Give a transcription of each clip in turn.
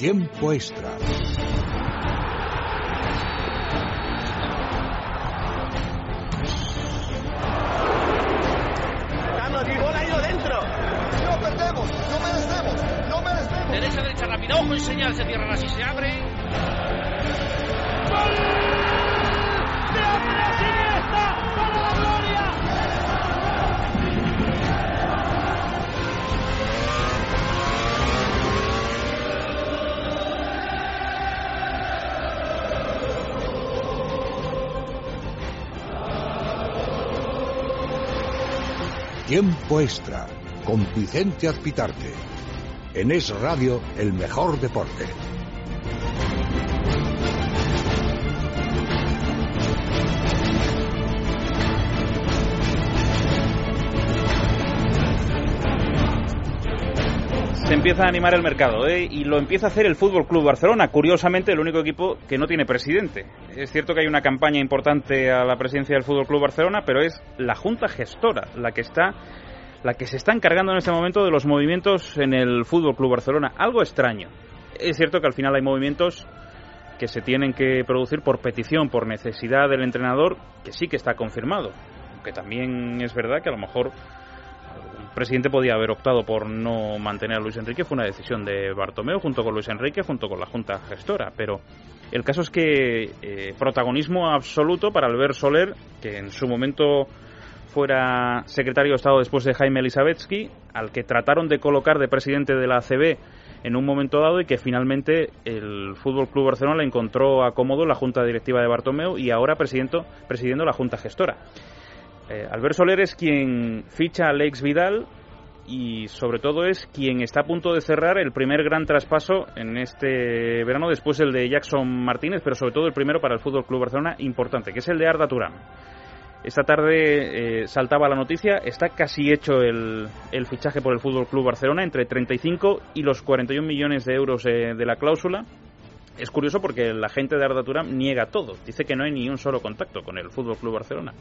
Tiempo extra. Carlos, mi bola ha ido dentro. No perdemos, no merecemos, no merecemos. Derecha, derecha, rápida, ojo y señal, se cierra así, se abre. ¡Gol! ¡De Andrés Tiempo extra con Vicente Azpitarte. En Es Radio, el mejor deporte. Se empieza a animar el mercado ¿eh? y lo empieza a hacer el Fútbol Club Barcelona. Curiosamente, el único equipo que no tiene presidente. Es cierto que hay una campaña importante a la presidencia del Fútbol Club Barcelona, pero es la junta gestora la que está la que se está encargando en este momento de los movimientos en el Fútbol Club Barcelona. Algo extraño. Es cierto que al final hay movimientos que se tienen que producir por petición, por necesidad del entrenador, que sí que está confirmado. Aunque también es verdad que a lo mejor presidente podía haber optado por no mantener a Luis Enrique, fue una decisión de Bartomeu junto con Luis Enrique, junto con la Junta Gestora, pero el caso es que eh, protagonismo absoluto para Albert Soler, que en su momento fuera secretario de Estado después de Jaime Elisabetsky, al que trataron de colocar de presidente de la ACB en un momento dado y que finalmente el Fútbol Club Barcelona encontró acómodo la Junta Directiva de Bartomeu y ahora presidiendo la Junta Gestora. Eh, Soler es quien ficha a Alex Vidal y sobre todo es quien está a punto de cerrar el primer gran traspaso en este verano después el de Jackson Martínez, pero sobre todo el primero para el Fútbol Club Barcelona importante, que es el de Arda Turán. Esta tarde eh, saltaba la noticia, está casi hecho el, el, fichaje por el Fútbol Club Barcelona entre 35 y los 41 millones de euros eh, de la cláusula. Es curioso porque la gente de Arda Turán niega todo, dice que no hay ni un solo contacto con el Fútbol Club Barcelona.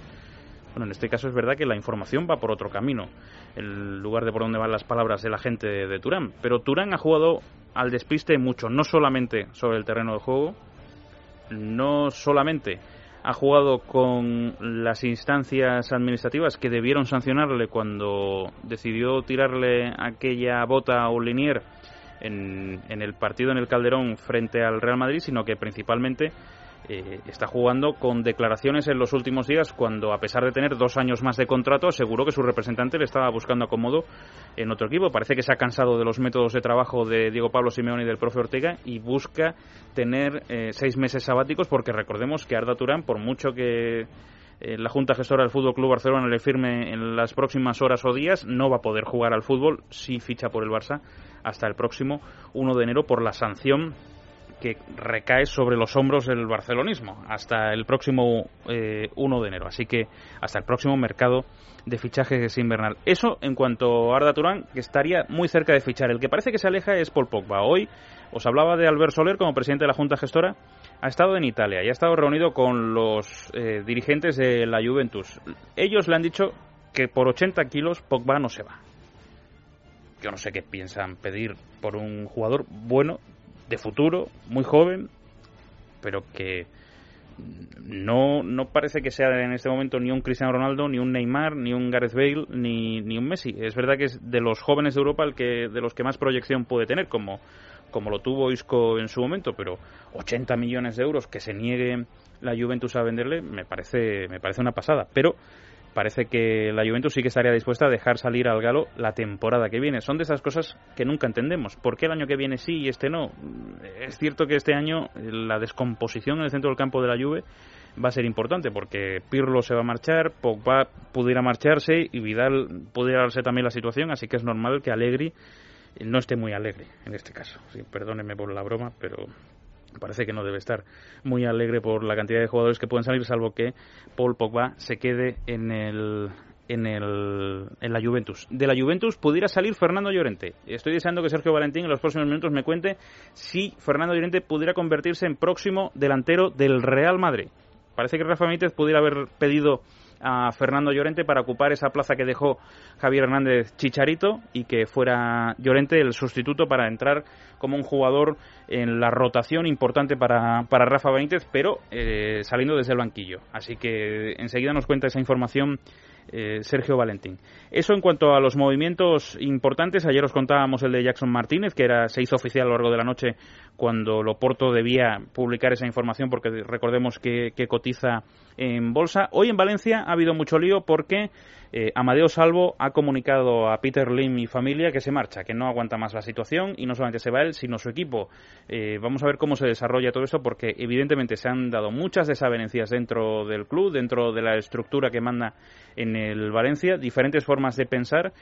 Bueno, en este caso es verdad que la información va por otro camino, en lugar de por donde van las palabras de la gente de, de Turán. Pero Turán ha jugado al despiste mucho, no solamente sobre el terreno de juego, no solamente ha jugado con las instancias administrativas que debieron sancionarle cuando decidió tirarle aquella bota a Linier en, en el partido en el Calderón frente al Real Madrid, sino que principalmente eh, está jugando con declaraciones en los últimos días cuando, a pesar de tener dos años más de contrato, aseguró que su representante le estaba buscando acomodo en otro equipo. Parece que se ha cansado de los métodos de trabajo de Diego Pablo Simeone y del profe Ortega y busca tener eh, seis meses sabáticos porque recordemos que Arda Turán, por mucho que eh, la Junta Gestora del Fútbol Club Barcelona le firme en las próximas horas o días, no va a poder jugar al fútbol si ficha por el Barça hasta el próximo 1 de enero por la sanción que recae sobre los hombros del barcelonismo hasta el próximo eh, 1 de enero. Así que hasta el próximo mercado de fichajes invernal. Eso en cuanto a Arda Turán, que estaría muy cerca de fichar. El que parece que se aleja es Paul Pogba. Hoy os hablaba de Albert Soler como presidente de la Junta Gestora. Ha estado en Italia y ha estado reunido con los eh, dirigentes de la Juventus. Ellos le han dicho que por 80 kilos Pogba no se va. Yo no sé qué piensan pedir por un jugador bueno, de futuro, muy joven, pero que no, no parece que sea en este momento ni un Cristiano Ronaldo, ni un Neymar, ni un Gareth Bale, ni, ni un Messi. Es verdad que es de los jóvenes de Europa el que de los que más proyección puede tener, como, como lo tuvo Isco en su momento, pero 80 millones de euros que se niegue la Juventus a venderle me parece, me parece una pasada. Pero parece que la Juventus sí que estaría dispuesta a dejar salir al Galo la temporada que viene. Son de esas cosas que nunca entendemos. ¿Por qué el año que viene sí y este no? Es cierto que este año la descomposición en el centro del campo de la Juve va a ser importante porque Pirlo se va a marchar, Pogba pudiera marcharse y Vidal pudiera darse también la situación, así que es normal que Allegri no esté muy alegre en este caso. Sí, perdóneme por la broma, pero parece que no debe estar muy alegre por la cantidad de jugadores que pueden salir, salvo que Paul Pogba se quede en el en, el, en la Juventus. De la Juventus pudiera salir Fernando Llorente. Estoy deseando que Sergio Valentín en los próximos minutos me cuente si Fernando Llorente pudiera convertirse en próximo delantero del Real Madrid. Parece que Rafa Mítez pudiera haber pedido a Fernando Llorente para ocupar esa plaza que dejó Javier Hernández Chicharito y que fuera Llorente el sustituto para entrar como un jugador en la rotación importante para, para Rafa Benítez, pero eh, saliendo desde el banquillo. Así que enseguida nos cuenta esa información eh, Sergio Valentín. Eso en cuanto a los movimientos importantes. Ayer os contábamos el de Jackson Martínez, que era, se hizo oficial a lo largo de la noche cuando Loporto debía publicar esa información, porque recordemos que, que cotiza en bolsa. Hoy en Valencia ha habido mucho lío porque eh, Amadeo Salvo ha comunicado a Peter Lim y familia que se marcha, que no aguanta más la situación y no solamente se va él, sino su equipo. Eh, vamos a ver cómo se desarrolla todo esto porque evidentemente se han dado muchas desavenencias dentro del club, dentro de la estructura que manda en el Valencia, diferentes formas de pensar.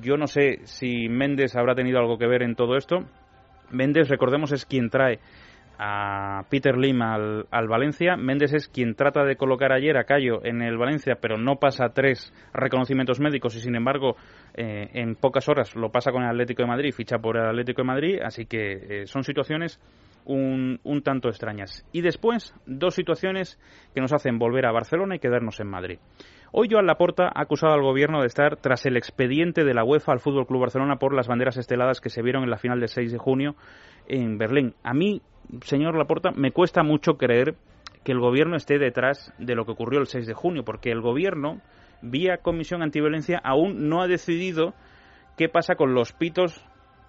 Yo no sé si Méndez habrá tenido algo que ver en todo esto. Méndez, recordemos, es quien trae a Peter Lim al, Valencia. Méndez es quien trata de colocar ayer a Cayo en el Valencia, pero no pasa tres reconocimientos médicos y sin embargo eh, en pocas horas lo pasa con el Atlético de Madrid, ficha por el Atlético de Madrid, así que eh, son situaciones un, un, tanto extrañas. Y después, dos situaciones que nos hacen volver a Barcelona y quedarnos en Madrid. Hoy Joan Laporta ha acusado al gobierno de estar tras el expediente de la UEFA al Fútbol Club Barcelona por las banderas esteladas que se vieron en la final del 6 de junio en Berlín. A mí señor Laporta, me cuesta mucho creer que el gobierno esté detrás de lo que ocurrió el 6 de junio, porque el gobierno, vía Comisión Antiviolencia, aún no ha decidido qué pasa con los pitos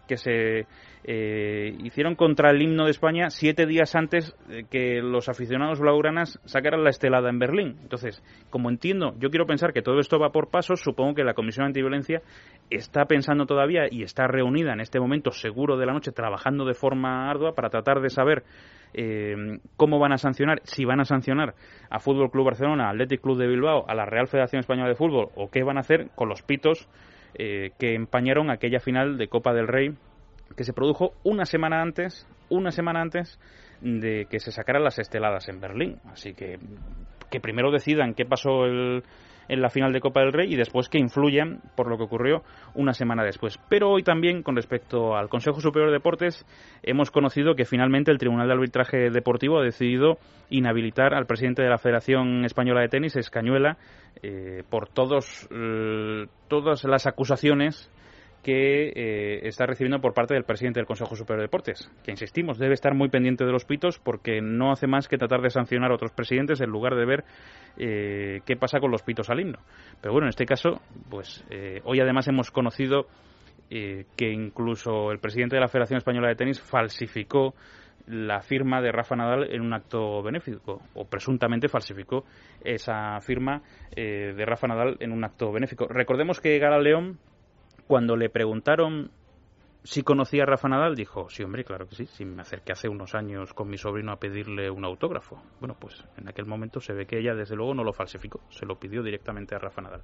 que se eh, hicieron contra el himno de España siete días antes que los aficionados blaugranas sacaran la estelada en Berlín. Entonces, como entiendo, yo quiero pensar que todo esto va por pasos, supongo que la Comisión Antiviolencia está pensando todavía y está reunida en este momento seguro de la noche trabajando de forma ardua para tratar de saber eh, cómo van a sancionar, si van a sancionar a Fútbol Club Barcelona, Athletic Club de Bilbao, a la Real Federación Española de Fútbol o qué van a hacer con los pitos eh, que empañaron aquella final de Copa del Rey que se produjo una semana antes, una semana antes de que se sacaran las esteladas en Berlín. Así que que primero decidan qué pasó el, en la final de Copa del Rey y después que influyan por lo que ocurrió una semana después. Pero hoy también, con respecto al Consejo Superior de Deportes, hemos conocido que finalmente el Tribunal de Arbitraje Deportivo ha decidido inhabilitar al presidente de la Federación Española de Tenis, Escañuela, eh, por todos, eh, todas las acusaciones que eh, está recibiendo por parte del presidente del Consejo Superior de Deportes, que insistimos, debe estar muy pendiente de los pitos porque no hace más que tratar de sancionar a otros presidentes en lugar de ver eh, qué pasa con los pitos al himno. Pero bueno, en este caso, pues eh, hoy además hemos conocido que incluso el presidente de la Federación Española de Tenis falsificó la firma de Rafa Nadal en un acto benéfico, o presuntamente falsificó esa firma de Rafa Nadal en un acto benéfico. Recordemos que Gara León cuando le preguntaron si conocía a Rafa Nadal, dijo, sí, hombre, claro que sí, sí, me acerqué hace unos años con mi sobrino a pedirle un autógrafo. Bueno, pues en aquel momento se ve que ella, desde luego, no lo falsificó, se lo pidió directamente a Rafa Nadal.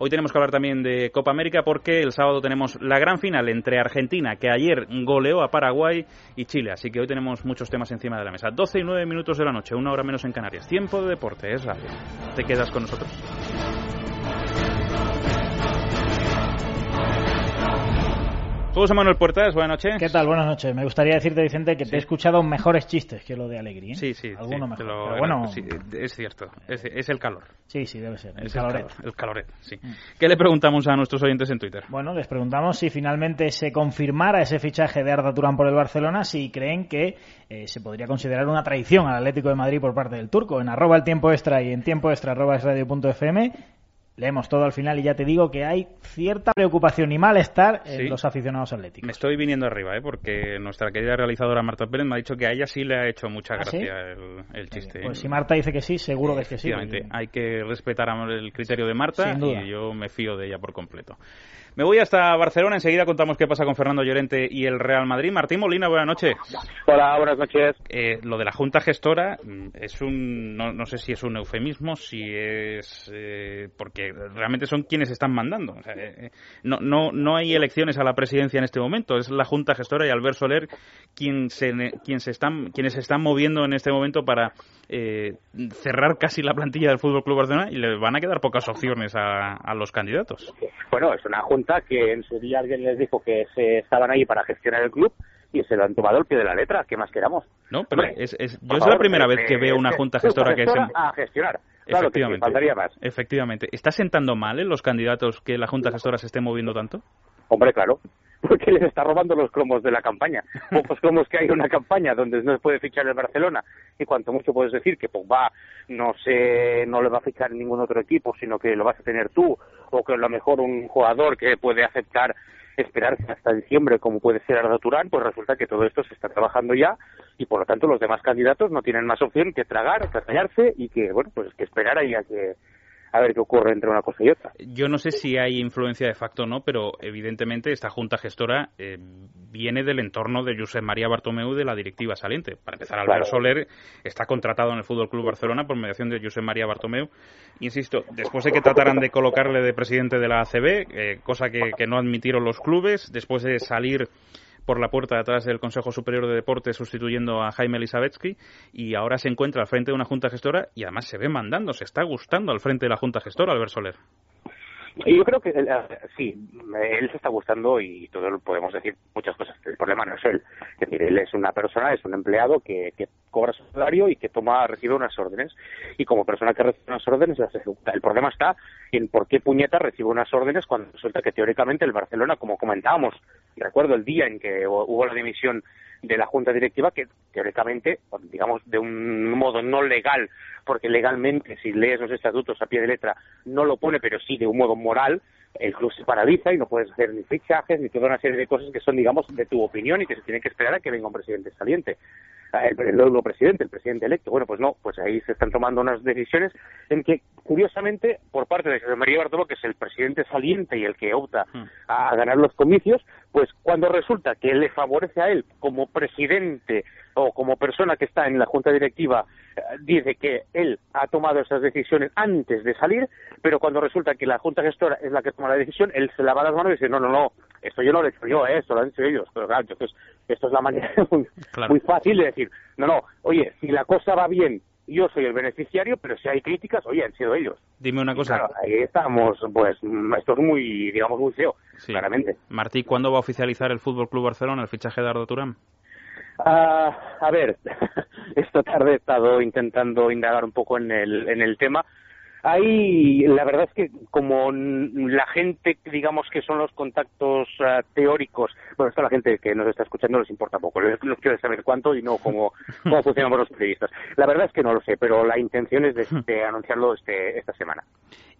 Hoy tenemos que hablar también de Copa América porque el sábado tenemos la gran final entre Argentina, que ayer goleó a Paraguay, y Chile. Así que hoy tenemos muchos temas encima de la mesa. 12 y 9 minutos de la noche, una hora menos en Canarias. Tiempo de deporte, es radio. ¿Te quedas con nosotros? José Manuel Puertas, buenas noches. ¿Qué tal? Buenas noches. Me gustaría decirte, Vicente, que te he escuchado mejores chistes que lo de Alegría. ¿eh? Sí, sí. Alguno mejor. Pero bueno, es cierto. Es, el calor. Sí, sí, debe ser. El es caloret. El, caloret, sí. Mm. ¿Qué le preguntamos a nuestros oyentes en Twitter? Bueno, les preguntamos si finalmente se confirmara ese fichaje de Arda Turán por el Barcelona, si creen que eh, se podría considerar una traición al Atlético de Madrid por parte del turco. En arroba el tiempo extra y en tiempo extra arroba es radio.fm leemos todo al final y ya te digo que hay cierta preocupación y malestar en los aficionados atléticos. Me estoy viniendo arriba, ¿eh? porque nuestra querida realizadora Marta Pérez me ha dicho que a ella sí le ha hecho mucha ¿Ah, gracia el, chiste. Pues si Marta dice que sí, seguro que es que sí. hay que respetar el criterio de Marta y yo me fío de ella por completo. Me voy hasta Barcelona, enseguida contamos qué pasa con Fernando Llorente y el Real Madrid. Martín Molina, buenas noches. Hola, buenas noches. Eh, lo de la Junta Gestora mm, es un, no, sé si es un eufemismo, si es, eh, porque realmente son quienes están mandando. Eh, no, no, no hay elecciones a la presidencia en este momento, es la Junta Gestora y Albert Soler quien se, quien se están, quienes se están moviendo en este momento para cerrar casi la plantilla del Fútbol Club Barcelona y le van a quedar pocas opciones a, a los candidatos. Bueno, es una junta que en su día alguien les dijo que se estaban ahí para gestionar el club y se lo han tomado al pie de la letra. ¿Qué más queramos? No, pero es, es, yo es la primera vez que veo una junta gestora que se... a gestionar. Claro que sí, faltaría más. Efectivamente. ¿Está sentando mal en los candidatos que la Junta Gestora se esté moviendo tanto? Hombre, claro. Porque les está robando los cromos de la campaña. Pocos cromos que hay en una campaña donde no se puede fichar el Barcelona. Y cuanto mucho puedes decir que Pogba no se, no le va a fichar ningún otro equipo, sino que lo vas a tener tú. O que a lo mejor un jugador que puede aceptar esperarse hasta diciembre, como puede ser Arda Turán, pues resulta que todo esto se está trabajando ya y por lo tanto los demás candidatos no tienen más opción que tragar, callarse y que, bueno, pues que esperar ahí a que a ver qué ocurre entre una cosa y otra. Yo no sé si hay influencia de facto o no, pero evidentemente esta junta gestora eh, viene del entorno de Josep María Bartomeu de la directiva saliente. Para empezar, Álvaro Soler está contratado en el Fútbol Club Barcelona por mediación de Josep María Bartomeu. Insisto, después de que trataran de colocarle de presidente de la ACB, eh, cosa que, que no admitieron los clubes, después de salir por la puerta de atrás del Consejo Superior de Deportes sustituyendo a Jaime Elisabetsky y ahora se encuentra al frente de una junta gestora y además se ve mandando, se está gustando al frente de la junta gestora, Albert Soler. Yo creo que eh, sí, él se está gustando y todo podemos decir muchas cosas. El problema no es él. Es decir, él es una persona, es un empleado que, que cobra su salario y que toma, recibe unas órdenes. Y como persona que recibe unas órdenes las ejecuta. El problema está en por qué puñeta recibe unas órdenes cuando resulta que teóricamente el Barcelona, como comentábamos, recuerdo el día en que hubo la dimisión de la Junta Directiva que teóricamente, digamos, de un modo no legal, porque legalmente, si lees los estatutos a pie de letra, no lo pone, pero sí de un modo moral, el club se paraliza y no puedes hacer ni fichajes ni toda una serie de cosas que son, digamos, de tu opinión y que se tiene que esperar a que venga un presidente saliente. El, el nuevo presidente, el presidente electo. Bueno, pues no, pues ahí se están tomando unas decisiones en que, curiosamente, por parte de José María Bartolo, que es el presidente saliente y el que opta hmm. a ganar los comicios, pues cuando resulta que le favorece a él como presidente o como persona que está en la junta directiva eh, dice que él ha tomado esas decisiones antes de salir, pero cuando resulta que la junta gestora es la que toma la decisión, él se lava las manos y dice, no, no, no, esto yo no lo he hecho yo, eh, esto lo han hecho ellos. Pero claro, entonces, esto es la manera muy, fácil de decir, no, no, oye, si la cosa va bien, yo soy el beneficiario, pero si hay críticas, oye, han sido ellos. Dime una cosa. Claro, ahí estamos, pues, esto es muy, digamos, muy feo, claramente. Martí, ¿cuándo va a oficializar el Fútbol Club Barcelona el fichaje de Ardo Turán? Ah, a ver, esta tarde he estado intentando indagar un poco en el, en el tema. Ahí, la verdad es que como la gente, digamos que son los contactos ah, teóricos, bueno, esto a la gente que nos está escuchando les importa poco, les, quiero saber cuánto y no cómo, cómo funcionamos los periodistas. La verdad es que no lo sé, pero la intención es de, anunciarlo este, esta semana.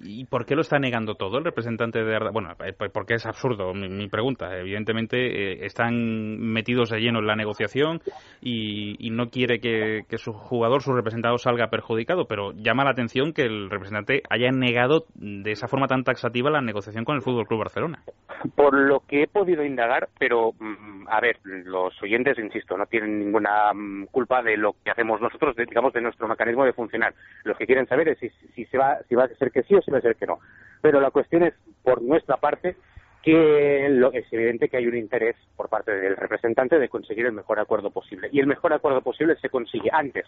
¿Y por qué lo está negando todo el representante de Arda? Bueno, eh, pues porque es absurdo mi, pregunta. Evidentemente eh, están metidos de lleno en la negociación y, no quiere que, su jugador, su representado, salga perjudicado, pero llama la atención que el representante haya negado de esa forma tan taxativa la negociación con el Fútbol Club Barcelona. Por lo que he podido indagar, pero mm, a ver, los oyentes, insisto, no tienen ninguna mm, culpa de lo que hacemos nosotros, digamos, de nuestro mecanismo de funcionar. Lo que quieren saber es si, si, se va, si va a ser que sí o a ser que no. Pero la cuestión es, por nuestra parte, que lo, es evidente que hay un interés por parte del representante de conseguir el mejor acuerdo posible. Y el mejor acuerdo posible se consigue antes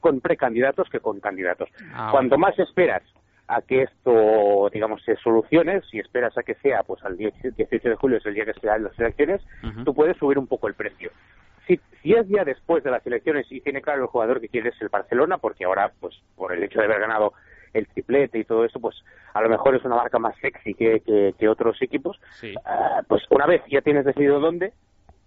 con precandidatos que con candidatos. Ah, Cuanto más esperas a que esto, digamos, se solucione, si esperas a que sea, pues al 18 de julio es el día que se dan las elecciones, tú puedes subir un poco el precio. Si, si es día después de las elecciones y tiene claro el jugador que quiere es el Barcelona, porque ahora, pues por el hecho de haber ganado el triplete y todo eso, pues a lo mejor es una marca más sexy que, que, otros equipos, ah, pues una vez ya tienes decidido dónde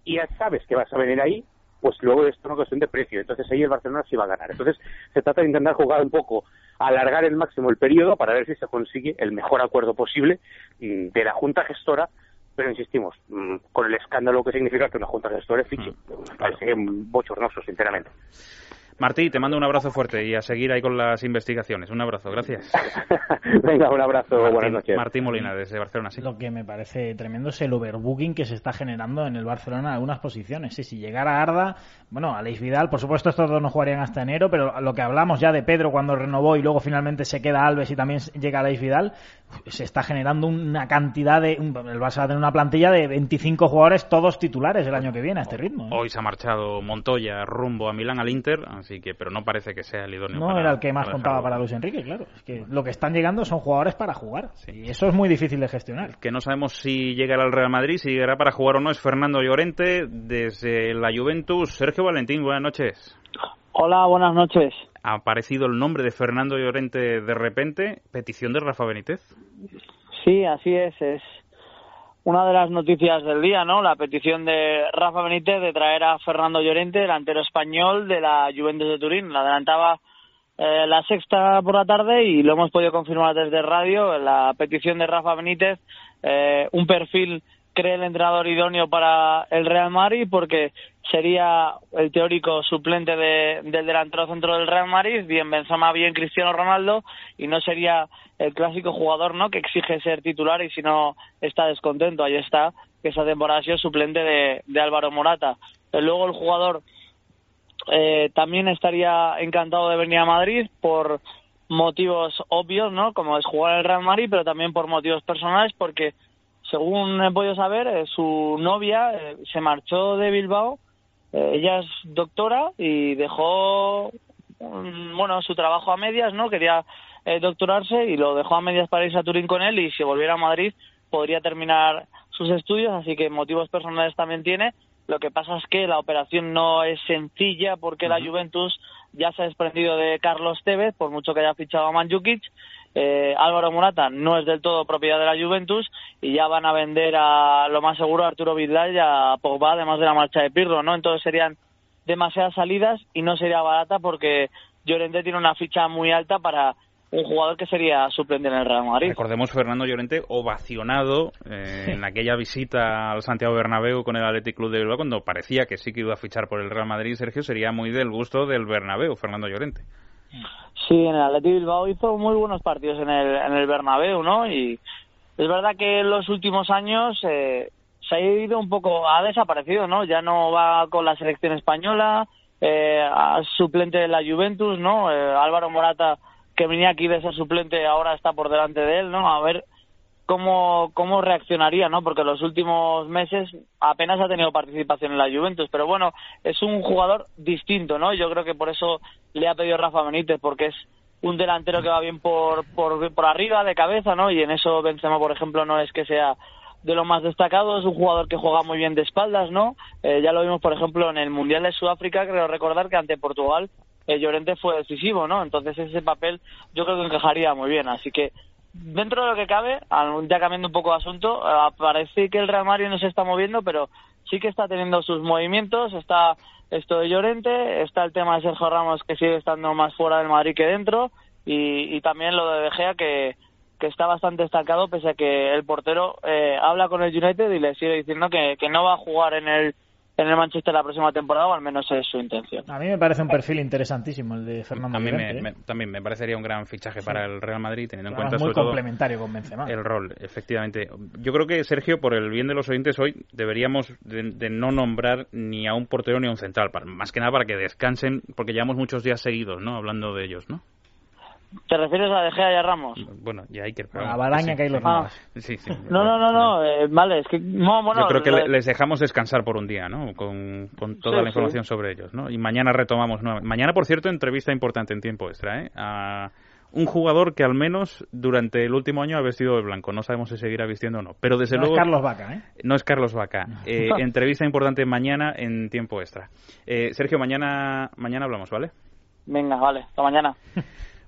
y ya sabes que vas a venir ahí, pues luego es una cuestión de precio. Entonces ahí el Barcelona sí va a ganar. Entonces se trata de intentar jugar un poco, alargar el máximo el periodo para ver si se consigue el mejor acuerdo posible mm, de la Junta Gestora pero insistimos, mm, con el escándalo que significa que una junta gestora fiche. Mm, parece bochornoso, sinceramente. Martí, te mando un abrazo fuerte y a seguir ahí con las investigaciones. Un abrazo, gracias. Venga, un abrazo, buenas noches. Martín Molina, desde Barcelona. Sí. Lo que me parece tremendo es el overbooking que se está generando en el Barcelona en algunas posiciones. Sí, si llegara Arda, bueno, Aleix Vidal, por supuesto estos dos no jugarían hasta enero, pero lo que hablamos ya de Pedro cuando renovó y luego finalmente se queda Alves y también llega Aleix Vidal, se está generando una cantidad de... El Barça va a tener una plantilla de 25 jugadores, todos titulares el año que viene a este ritmo. ¿eh? Hoy se ha marchado Montoya rumbo a Milán al Inter, así que, pero no parece que sea el idóneo. No era el que más contaba para Luis Enrique, claro. Es que lo que están llegando son jugadores para jugar. Y eso es muy difícil de gestionar. Que no sabemos si llegará al Real Madrid, si llegará para jugar o no, es Fernando Llorente desde la Juventus. Sergio Valentín, buenas noches. Hola, buenas noches. Ha aparecido el nombre de Fernando Llorente de repente, petición de Rafa Benítez. Sí, así es, es una de las noticias del día, ¿no? La petición de Rafa Benítez de traer a Fernando Llorente, delantero español de la Juventus de Turín. La adelantaba eh, la sexta por la tarde y lo hemos podido confirmar desde radio. La petición de Rafa Benítez, eh, un perfil cree el entrenador idóneo para el Real Madrid porque sería el teórico suplente del delantero centro del Real Madrid, bien Benzema, bien Cristiano Ronaldo, y no sería el clásico jugador no que exige ser titular y si no está descontento. Ahí está, que esa temporada ha sido suplente de, de Álvaro Morata. Luego el jugador eh, también estaría encantado de venir a Madrid por motivos obvios, ¿no? Como es jugar el Real Madrid, pero también por motivos personales, porque según he podido saber, eh, su novia eh, se marchó de Bilbao. Eh, ella es doctora y dejó, mm, bueno, su trabajo a medias, ¿no? Quería doctorarse y lo dejó a medias para irse a Turín con él y si volviera a Madrid podría terminar sus estudios, así que motivos personales también tiene. Lo que pasa es que la operación no es sencilla porque la Juventus ya se ha desprendido de Carlos Tevez, por mucho que haya fichado a Manjukic, eh, Álvaro Morata no es del todo propiedad de la Juventus y ya van a vender a lo más seguro a Arturo Vidal y a Pogba, además de la marcha de Pirlo, ¿no? Entonces serían demasiadas salidas y no sería barata porque Llorente tiene una ficha muy alta para un jugador que sería suplente en el Real Madrid. Recordemos Fernando Llorente ovacionado eh, en aquella visita al Santiago Bernabéu con el Athletic Club de Bilbao cuando parecía que sí que iba a fichar por el Real Madrid. Sergio sería muy del gusto del Bernabéu, Fernando Llorente. Sí, en el Athletic Bilbao hizo muy buenos partidos en el, en el Bernabéu, ¿no? Y es verdad que en los últimos años eh, se ha ido un poco, ha desaparecido, ¿no? Ya no va con la selección española, eh, suplente de la Juventus, ¿no? Eh, Álvaro Morata, que venía aquí de ser suplente, ahora está por delante de él, ¿no? A ver cómo, cómo reaccionaría, ¿no? Porque los últimos meses apenas ha tenido participación en la Juventus, pero bueno, es un jugador distinto, ¿no? Yo creo que por eso le ha pedido Rafa Benítez, porque es un delantero que va bien por, por, por arriba, de cabeza, ¿no? Y en eso Benzema, por ejemplo, no es que sea de lo más destacado, es un jugador que juega muy bien de espaldas, ¿no? Eh, ya lo vimos, por ejemplo, en el Mundial de Sudáfrica, creo recordar que ante Portugal eh, Llorente fue decisivo, ¿no? Entonces ese papel yo creo que encajaría muy bien, así que dentro de lo que cabe, ya cambiando un poco de asunto, eh, parece que el Real Madrid no se está moviendo, pero sí que está teniendo sus movimientos, está esto de Llorente, está el tema de Sergio Ramos que sigue estando más fuera del Madrid que dentro y, también lo de De Gea que, que está bastante destacado pese a que el portero eh, habla con el United y le sigue diciendo que no va a jugar en el en el Manchester la próxima temporada, o al menos es su intención. A mí me parece un perfil interesantísimo el de Fernando a mí Llorente, me, ¿eh? también me parecería un gran fichaje para el Real Madrid, teniendo en cuenta muy sobre complementario con Benzema. todo el rol, efectivamente. Yo creo que, Sergio, por el bien de los oyentes hoy, deberíamos de, de no nombrar ni a un portero ni a un central, para, más que nada para que descansen, porque llevamos muchos días seguidos, ¿no? Hablando de ellos, ¿no? ¿Te refieres a De Gea y a Ramos? Bueno, y hay que... A Baraña que ahí los Ah. nombras. Sí, sí. No, no, no, no, eh, vale, es que no, bueno, Yo creo que lo- les dejamos descansar por un día, ¿no? Con, con toda Sí, la información sobre ellos, ¿no? Y mañana retomamos nuevamente. Mañana, por cierto, entrevista importante en tiempo extra, ¿eh? A un jugador que al menos durante el último año ha vestido de blanco. No sabemos si seguirá vistiendo o no. Pero desde No luego... es Carlos Vaca, ¿eh? No es Carlos Vaca. Eh, entrevista importante mañana en tiempo extra. Eh, Sergio, mañana, mañana hablamos, ¿vale? Venga, vale, hasta mañana.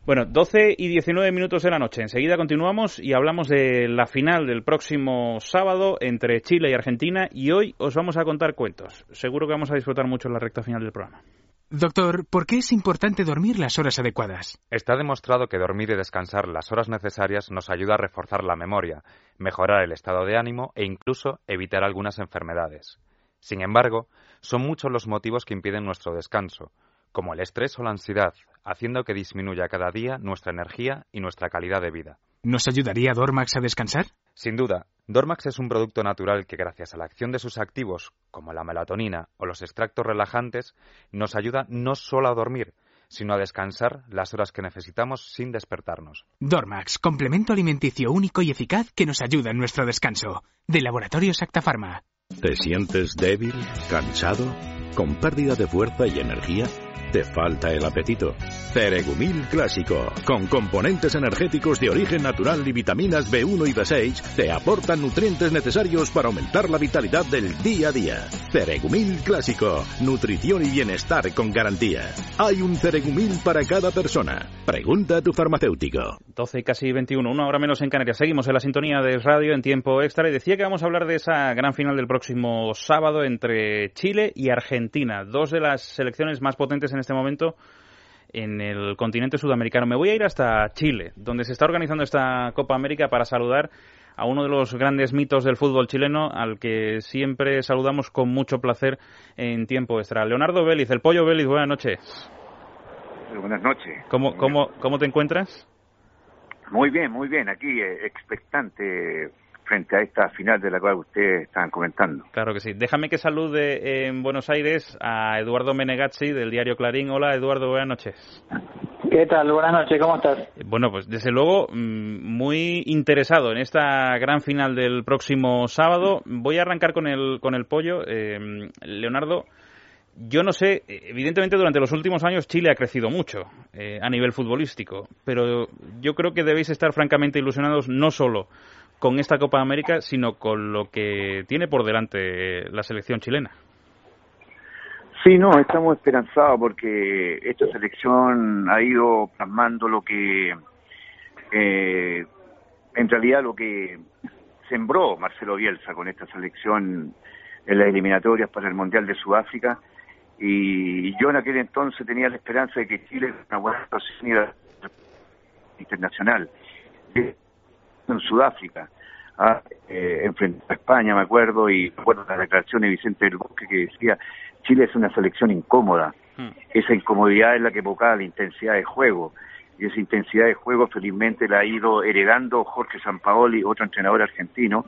Bueno, 12 y 19 minutos de la noche. Enseguida continuamos y hablamos de la final del próximo sábado entre Chile y Argentina y hoy os vamos a contar cuentos. Seguro que vamos a disfrutar mucho en la recta final del programa. Doctor, ¿por qué es importante dormir las horas adecuadas? Está demostrado que dormir y descansar las horas necesarias nos ayuda a reforzar la memoria, mejorar el estado de ánimo e incluso evitar algunas enfermedades. Sin embargo, son muchos los motivos que impiden nuestro descanso, como el estrés o la ansiedad, haciendo que disminuya cada día nuestra energía y nuestra calidad de vida. ¿Nos ayudaría Dormax a descansar? Sin duda, Dormax es un producto natural que gracias a la acción de sus activos, como la melatonina o los extractos relajantes, nos ayuda no solo a dormir, sino a descansar las horas que necesitamos sin despertarnos. Dormax, complemento alimenticio único y eficaz que nos ayuda en nuestro descanso. De Laboratorios Acta Pharma. ¿Te sientes débil, cansado, con pérdida de fuerza y energía? ¿Te falta el apetito? Ceregumil Clásico, con componentes energéticos de origen natural y vitaminas B1 y B6, te aportan nutrientes necesarios para aumentar la vitalidad del día a día. Ceregumil Clásico, nutrición y bienestar con garantía. Hay un Ceregumil para cada persona. Pregunta a tu farmacéutico. 12 y casi 21, una hora menos en Canarias. Seguimos en la sintonía de radio en tiempo extra y decía que vamos a hablar de esa gran final del próximo sábado entre Chile y Argentina, dos de las selecciones más potentes en este momento en el continente sudamericano. Me voy a ir hasta Chile, donde se está organizando esta Copa América para saludar a uno de los grandes mitos del fútbol chileno, al que siempre saludamos con mucho placer en tiempo extra. Leonardo Vélez, el pollo Vélez, buenas noches. Buenas noches. ¿Cómo, cómo, cómo te encuentras? Muy bien, muy bien. Aquí eh, expectante frente a esta final de la cual ustedes están comentando. Claro que sí. Déjame que salude en Buenos Aires a Eduardo Menegazzi del diario Clarín. Hola Eduardo, buenas noches. ¿Qué tal? Buenas noches, ¿cómo estás? Bueno, pues desde luego mm, muy interesado en esta gran final del próximo sábado. Voy a arrancar con el, con el pollo. Eh, Leonardo, yo no sé, evidentemente durante los últimos años Chile ha crecido mucho eh, a nivel futbolístico, pero yo creo que debéis estar francamente ilusionados no solo con esta Copa América, sino con lo que tiene por delante la selección chilena. Sí, no, estamos esperanzados porque esta selección ha ido plasmando lo que, eh, en realidad lo que sembró Marcelo Bielsa con esta selección en las eliminatorias para el Mundial de Sudáfrica. Y yo en aquel entonces tenía la esperanza de que Chile una buena situación internacional en Sudáfrica, a, eh, enfrentó a España, me acuerdo, y recuerdo la declaración de Vicente del Bosque que decía, Chile es una selección incómoda, hmm. esa incomodidad es la que evocaba la intensidad de juego, y esa intensidad de juego felizmente la ha ido heredando Jorge Sampaoli, otro entrenador argentino,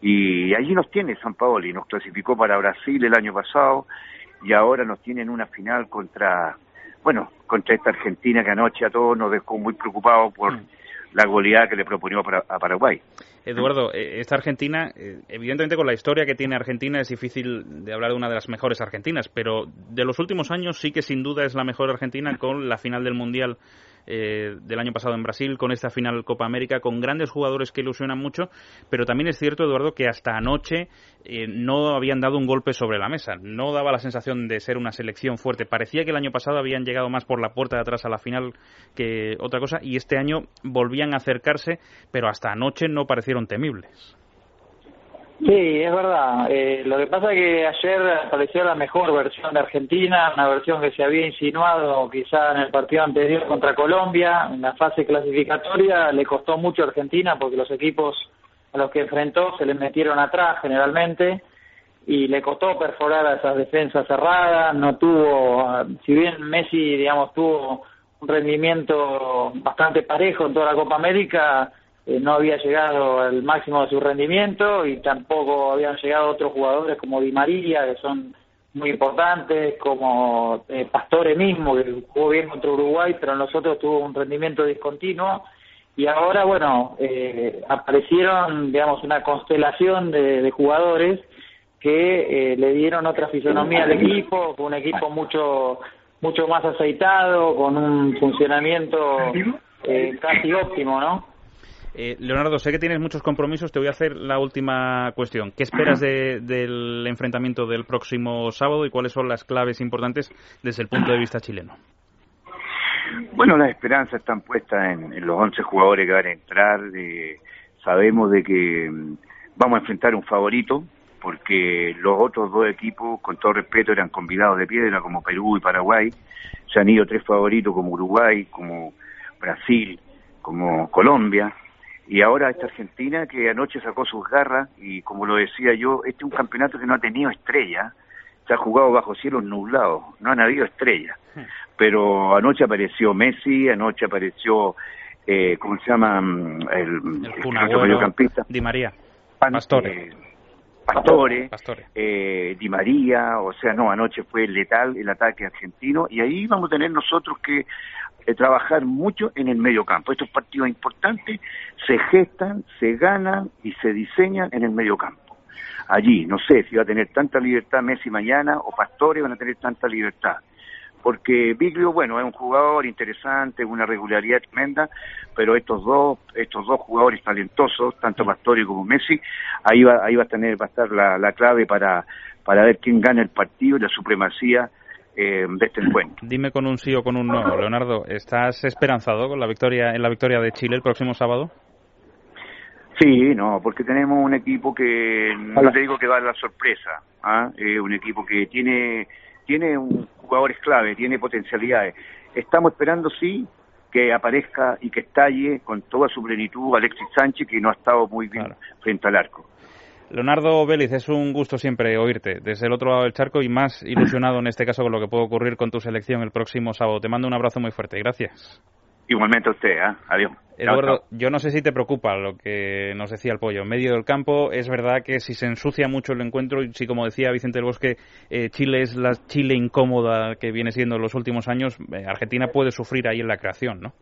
y allí nos tiene Sampaoli, nos clasificó para Brasil el año pasado, y ahora nos tiene en una final contra, bueno, contra esta Argentina que anoche a todos nos dejó muy preocupados por... Hmm la goleada que le proponió a Paraguay. Eduardo, eh, esta Argentina, eh, evidentemente con la historia que tiene Argentina es difícil de hablar de una de las mejores Argentinas, pero de los últimos años sí que sin duda es la mejor Argentina con la final del Mundial eh, del año pasado en Brasil, con esta final Copa América, con grandes jugadores que ilusionan mucho, pero también es cierto, Eduardo, que hasta anoche eh, no habían dado un golpe sobre la mesa, no daba la sensación de ser una selección fuerte. Parecía que el año pasado habían llegado más por la puerta de atrás a la final que otra cosa, y este año volvían a acercarse, pero hasta anoche no parecieron temibles. Sí, es verdad. Eh, lo que pasa es que ayer apareció la mejor versión de Argentina, una versión que se había insinuado quizá en el partido anterior contra Colombia, en la fase clasificatoria le costó mucho a Argentina porque los equipos a los que enfrentó se les metieron atrás generalmente y le costó perforar a esas defensas cerradas, no tuvo, si bien Messi, digamos, tuvo un rendimiento bastante parejo en toda la Copa América, eh, no había llegado al máximo de su rendimiento y tampoco habían llegado otros jugadores como Di María, que son muy importantes, como eh, Pastore mismo, que jugó bien contra Uruguay, pero en los otros tuvo un rendimiento discontinuo. Y ahora, bueno, eh, aparecieron, digamos, una constelación de, jugadores que le dieron otra fisonomía al equipo, un equipo mucho mucho más aceitado, con un funcionamiento casi óptimo, ¿no? Eh, Leonardo, sé que tienes muchos compromisos, te voy a hacer la última cuestión. ¿Qué esperas del enfrentamiento del próximo sábado y cuáles son las claves importantes desde el punto de vista chileno? Bueno, las esperanzas están puestas en, los 11 jugadores que van a entrar. sabemos de que mm, vamos a enfrentar un favorito, porque los otros dos equipos, con todo respeto, eran convidados de piedra, como Perú y Paraguay. Se han ido tres favoritos, como Uruguay, como Brasil, como Colombia y ahora esta Argentina que anoche sacó sus garras y como lo decía yo, este es un campeonato que no ha tenido estrella, se ha jugado bajo cielos nublados, no han habido estrellas, pero anoche apareció Messi, anoche apareció, eh, ¿cómo se llama? Mm, el, el, mediocampista. Di María. Pastore. Eh, Pastore, Eh, Di María, o sea, no, anoche fue letal el ataque argentino y ahí vamos a tener nosotros que eh, trabajar mucho en el medio campo. Estos partidos importantes se gestan, se ganan y se diseñan en el medio campo. Allí, no sé si va a tener tanta libertad Messi mañana o Pastore van a tener tanta libertad. porque Biglio, bueno, es un jugador interesante, una regularidad tremenda, pero estos dos, estos dos jugadores talentosos, tanto Pastori como Messi, ahí va, ahí va a tener, va a estar la, la clave para, para ver quién gana el partido y la supremacía eh, de este encuentro. Dime con un sí o con un no, Leonardo, ¿estás esperanzado con la victoria en la victoria de Chile el próximo sábado? Sí, no, porque tenemos un equipo que no te digo que va a la sorpresa, ¿ah? eh, un equipo que tiene tiene un jugadores clave, tiene potencialidades. Estamos esperando sí que aparezca y que estalle con toda su plenitud Alexis Sánchez que no ha estado muy bien frente al arco. Leonardo Vélez, es un gusto siempre oírte desde el otro lado del charco y más ilusionado en este caso con lo que puede ocurrir con tu selección el próximo sábado. Te mando un abrazo muy fuerte. Gracias. Igualmente a usted, ¿eh? adiós. Eduardo, yo no sé si te preocupa lo que nos decía el pollo. En medio del campo es verdad que si se ensucia mucho el encuentro, y si como decía Vicente del Bosque, eh, Chile es la Chile incómoda que viene siendo en los últimos años, eh, Argentina puede sufrir ahí en la creación, ¿no?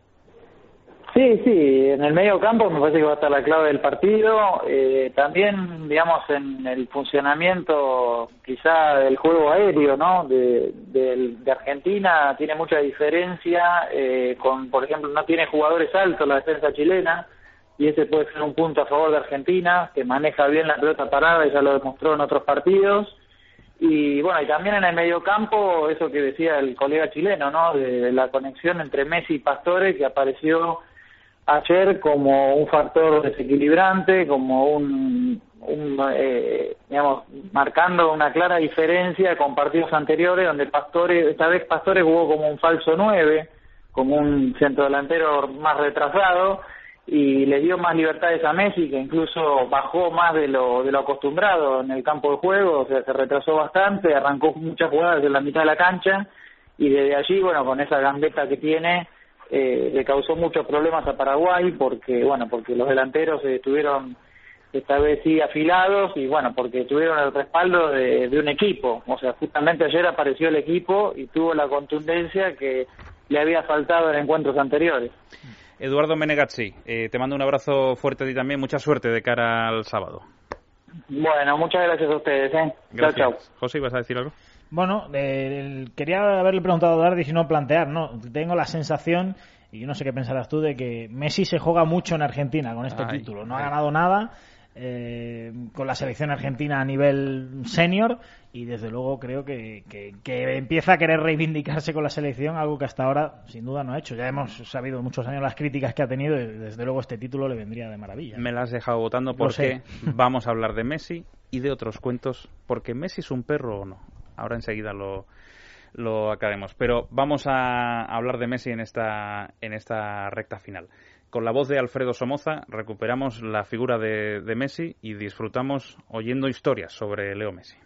Sí, sí, en el medio campo me parece que va a estar la clave del partido. Eh, también, digamos, en el funcionamiento quizá del juego aéreo, ¿no? De, de, Argentina tiene mucha diferencia eh, con, por ejemplo, no tiene jugadores altos la defensa chilena y ese puede ser un punto a favor de Argentina, que maneja bien la pelota parada y ya lo demostró en otros partidos. Y bueno, y también en el medio campo, eso que decía el colega chileno, ¿no? de la conexión entre Messi y Pastore, que apareció ayer como un factor desequilibrante, como un, eh, digamos, marcando una clara diferencia con partidos anteriores donde Pastore, esta vez Pastore jugó como un falso 9, como un centro delantero más retrasado y le dio más libertades a Messi que incluso bajó más de lo, de lo acostumbrado en el campo de juego, o sea, se retrasó bastante, arrancó muchas jugadas en la mitad de la cancha y desde allí, bueno, con esa gambeta que tiene, eh, le causó muchos problemas a Paraguay porque, bueno, porque los delanteros estuvieron esta vez sí afilados y, bueno, porque tuvieron el respaldo de, un equipo. O sea, justamente ayer apareció el equipo y tuvo la contundencia que le había faltado en encuentros anteriores. Eduardo Menegazzi, eh, te mando un abrazo fuerte y también mucha suerte de cara al sábado. Bueno, muchas gracias a ustedes. ¿eh? Chao, chao. José, ¿vas a decir algo? Bueno, quería haberle preguntado a Dardi si no plantear, ¿no? Tengo la sensación, y yo no sé qué pensarás tú, de que Messi se juega mucho en Argentina con este título. No ha ganado nada eh, con la selección argentina a nivel senior y desde luego creo que, que, empieza a querer reivindicarse con la selección, algo que hasta ahora sin duda no ha hecho. Ya hemos sabido muchos años las críticas que ha tenido y desde luego este título le vendría de maravilla. Me la has dejado votando porque vamos a hablar de Messi y de otros cuentos, porque Messi es un perro o no. Ahora enseguida lo, lo acabemos. Pero vamos a hablar de Messi en esta, en esta recta final. Con la voz de Alfredo Somoza recuperamos la figura de, de Messi y disfrutamos oyendo historias sobre Leo Messi.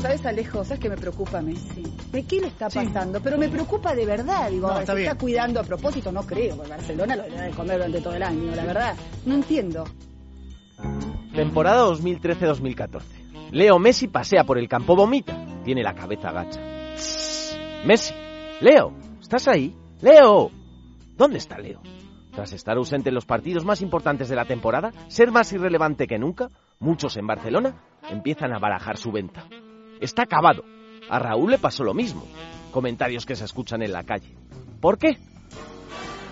¿Sabes, Alejo? ¿Sabes que me preocupa Messi? ¿De qué le está pasando? Pero me preocupa de verdad. Digo, ¿se está cuidando a propósito? No creo, porque Barcelona lo debe de comer durante todo el año, la verdad. No entiendo. Temporada 2013-2014. Leo Messi pasea por el campo, vomita. Tiene la cabeza agacha. Messi. Leo, ¿estás ahí? Leo. ¿Dónde está Leo? Tras estar ausente en los partidos más importantes de la temporada, ser más irrelevante que nunca, muchos en Barcelona empiezan a barajar su venta. Está acabado. A Raúl le pasó lo mismo. Comentarios que se escuchan en la calle. ¿Por qué?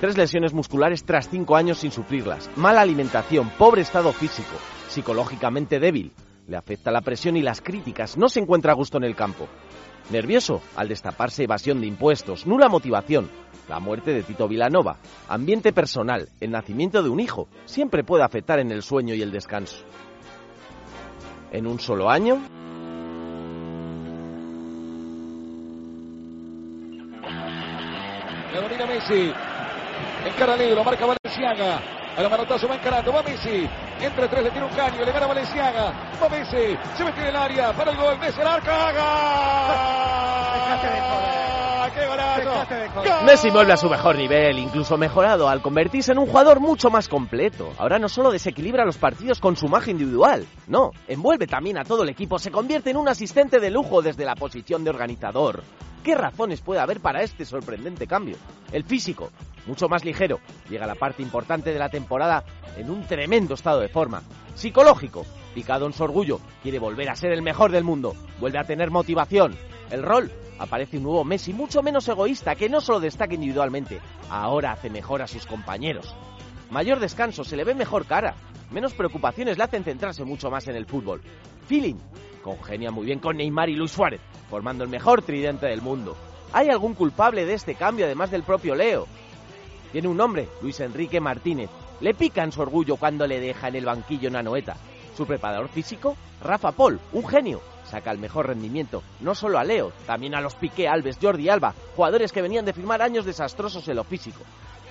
Tres lesiones musculares tras cinco años sin sufrirlas. Mala alimentación, pobre estado físico, psicológicamente débil. Le afecta la presión y las críticas. No se encuentra a gusto en el campo. Nervioso al destaparse evasión de impuestos, nula motivación, la muerte de Tito Vilanova, ambiente personal, el nacimiento de un hijo, siempre puede afectar en el sueño y el descanso. En un solo año, domina Messi. Encara lo marca Valenciaga. El manotazo va encarando, va Messi. Entre tres le tira un caño, le gana Valenciaga. Va Messi, se mete en el área para el gol. Messi el arco. Messi vuelve a su mejor nivel, incluso mejorado, al convertirse en un jugador mucho más completo. Ahora no solo desequilibra los partidos con su magia individual, no, envuelve también a todo el equipo, se convierte en un asistente de lujo desde la posición de organizador. ¿Qué razones puede haber para este sorprendente cambio? El físico, mucho más ligero, llega a la parte importante de la temporada en un tremendo estado de forma. Psicológico, Picado en su orgullo, quiere volver a ser el mejor del mundo, vuelve a tener motivación. El rol aparece un nuevo Messi mucho menos egoísta, que no solo destaca individualmente, ahora hace mejor a sus compañeros. Mayor descanso, se le ve mejor cara, menos preocupaciones le hacen centrarse mucho más en el fútbol. Feeling, congenia muy bien con Neymar y Luis Suárez, formando el mejor tridente del mundo. ¿Hay algún culpable de este cambio además del propio Leo? Tiene un nombre, Luis Enrique Martínez. Le pica en su orgullo cuando le deja en el banquillo Nanoeta. Su preparador físico, Rafa Paul, un genio, saca el mejor rendimiento, no solo a Leo, también a los Piqué, Alves, Jordi Alba, jugadores que venían de firmar años desastrosos en lo físico.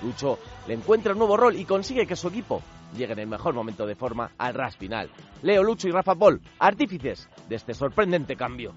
Lucho le encuentra un nuevo rol y consigue que su equipo llegue en el mejor momento de forma al ras final. Leo, Lucho y Rafa Paul, artífices de este sorprendente cambio.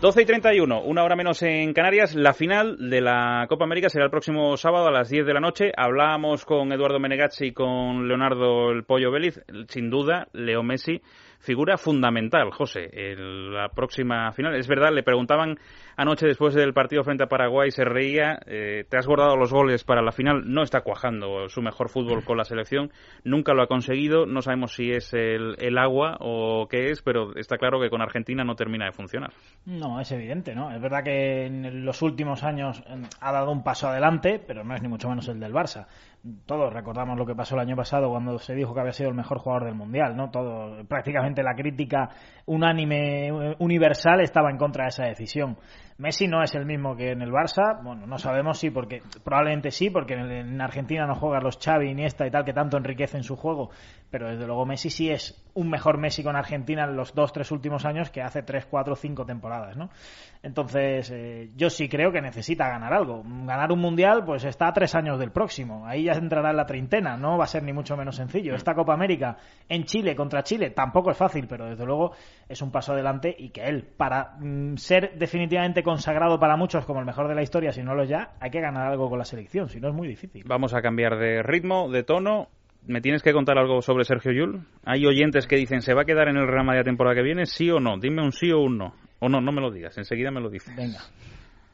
Doce y 31, una hora menos en Canarias. La final de la Copa América será el próximo sábado a las 10 de la noche. Hablábamos con Eduardo Menegazzi y con Leonardo El Pollo Vélez. Sin duda, Leo Messi figura fundamental, José, en la próxima final. Es verdad, le preguntaban anoche después del partido frente a Paraguay, se reía, eh, te has guardado los goles para la final, no está cuajando su mejor fútbol con la selección, nunca lo ha conseguido, no sabemos si es el, el agua o qué es, pero está claro que con Argentina no termina de funcionar. No, es evidente, ¿no? Es verdad que en los últimos años eh, ha dado un paso adelante, pero no es ni mucho menos el del Barça todos recordamos lo que pasó el año pasado cuando se dijo que había sido el mejor jugador del mundial, ¿no? Todo, prácticamente la crítica unánime, universal estaba en contra de esa decisión. Messi no es el mismo que en el Barça, bueno, no sabemos si, porque probablemente sí, porque en Argentina no juegan los Xavi, Iniesta y tal, que tanto enriquecen su juego, pero desde luego Messi sí es un mejor Messi con Argentina en los dos, tres últimos años que hace tres, cuatro, cinco temporadas, ¿no? Entonces, eh, yo sí creo que necesita ganar algo. Ganar un mundial, pues está a tres años del próximo. Ahí ya entrará en la treintena. No va a ser ni mucho menos sencillo. Esta Copa América en Chile contra Chile tampoco es fácil, pero desde luego es un paso adelante y que él, para mm, ser definitivamente consagrado para muchos como el mejor de la historia, si no lo ya, hay que ganar algo con la selección. Si no es muy difícil. Vamos a cambiar de ritmo, de tono. ¿Me tienes que contar algo sobre Sergio Yul? Hay oyentes que dicen, ¿se va a quedar en el Real Madrid la temporada que viene? ¿Sí o no? Dime un sí o un no. O no, no me lo digas, enseguida me lo dices. Venga.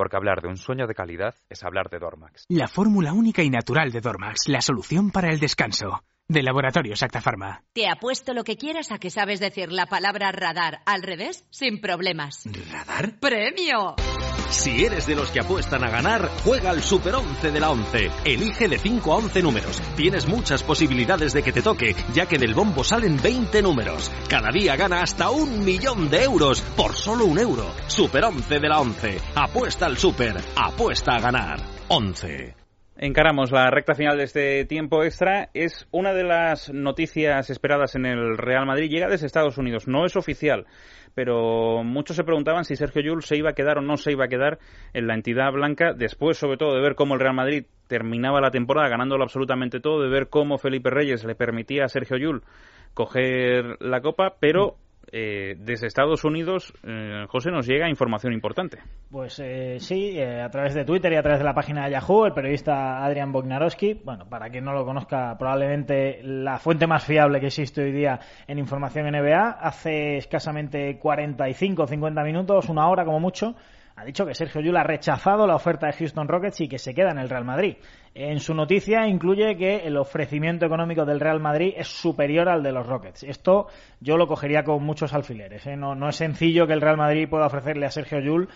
Porque hablar de un sueño de calidad es hablar de Dormax. La fórmula única y natural de Dormax, la solución para el descanso. De Laboratorio Acta Pharma. Te apuesto lo que quieras a que sabes decir la palabra radar al revés sin problemas. ¿Radar? ¡Premio! Si eres de los que apuestan a ganar, juega al Super 11 de la 11. Elige de 5 a 11 números. Tienes muchas posibilidades de que te toque, ya que del bombo salen 20 números. Cada día gana hasta un millón de euros por solo un euro. Super 11 de la 11. Apuesta al Super. Apuesta a ganar. 11. Encaramos la recta final de este tiempo extra. Es una de las noticias esperadas en el Real Madrid. Llega desde Estados Unidos. No es oficial pero muchos se preguntaban si Sergio Llull se iba a quedar o no se iba a quedar en la entidad blanca, después sobre todo de ver cómo el Real Madrid terminaba la temporada ganándolo absolutamente todo, de ver cómo Felipe Reyes le permitía a Sergio Llull coger la copa, pero eh, desde Estados Unidos, eh, José, nos llega información importante. Pues eh, sí, a través de Twitter y a través de la página de Yahoo, el periodista Adrian Bognarowski, bueno, para quien no lo conozca, probablemente la fuente más fiable que existe hoy día en información NBA, hace escasamente 45 o 50 minutos, una hora como mucho, ha dicho que Sergio Llull ha rechazado la oferta de Houston Rockets y que se queda en el Real Madrid. En su noticia incluye que el ofrecimiento económico del Real Madrid es superior al de los Rockets. Esto yo lo cogería con muchos alfileres. ¿eh? No, es sencillo que el Real Madrid pueda ofrecerle a Sergio Llull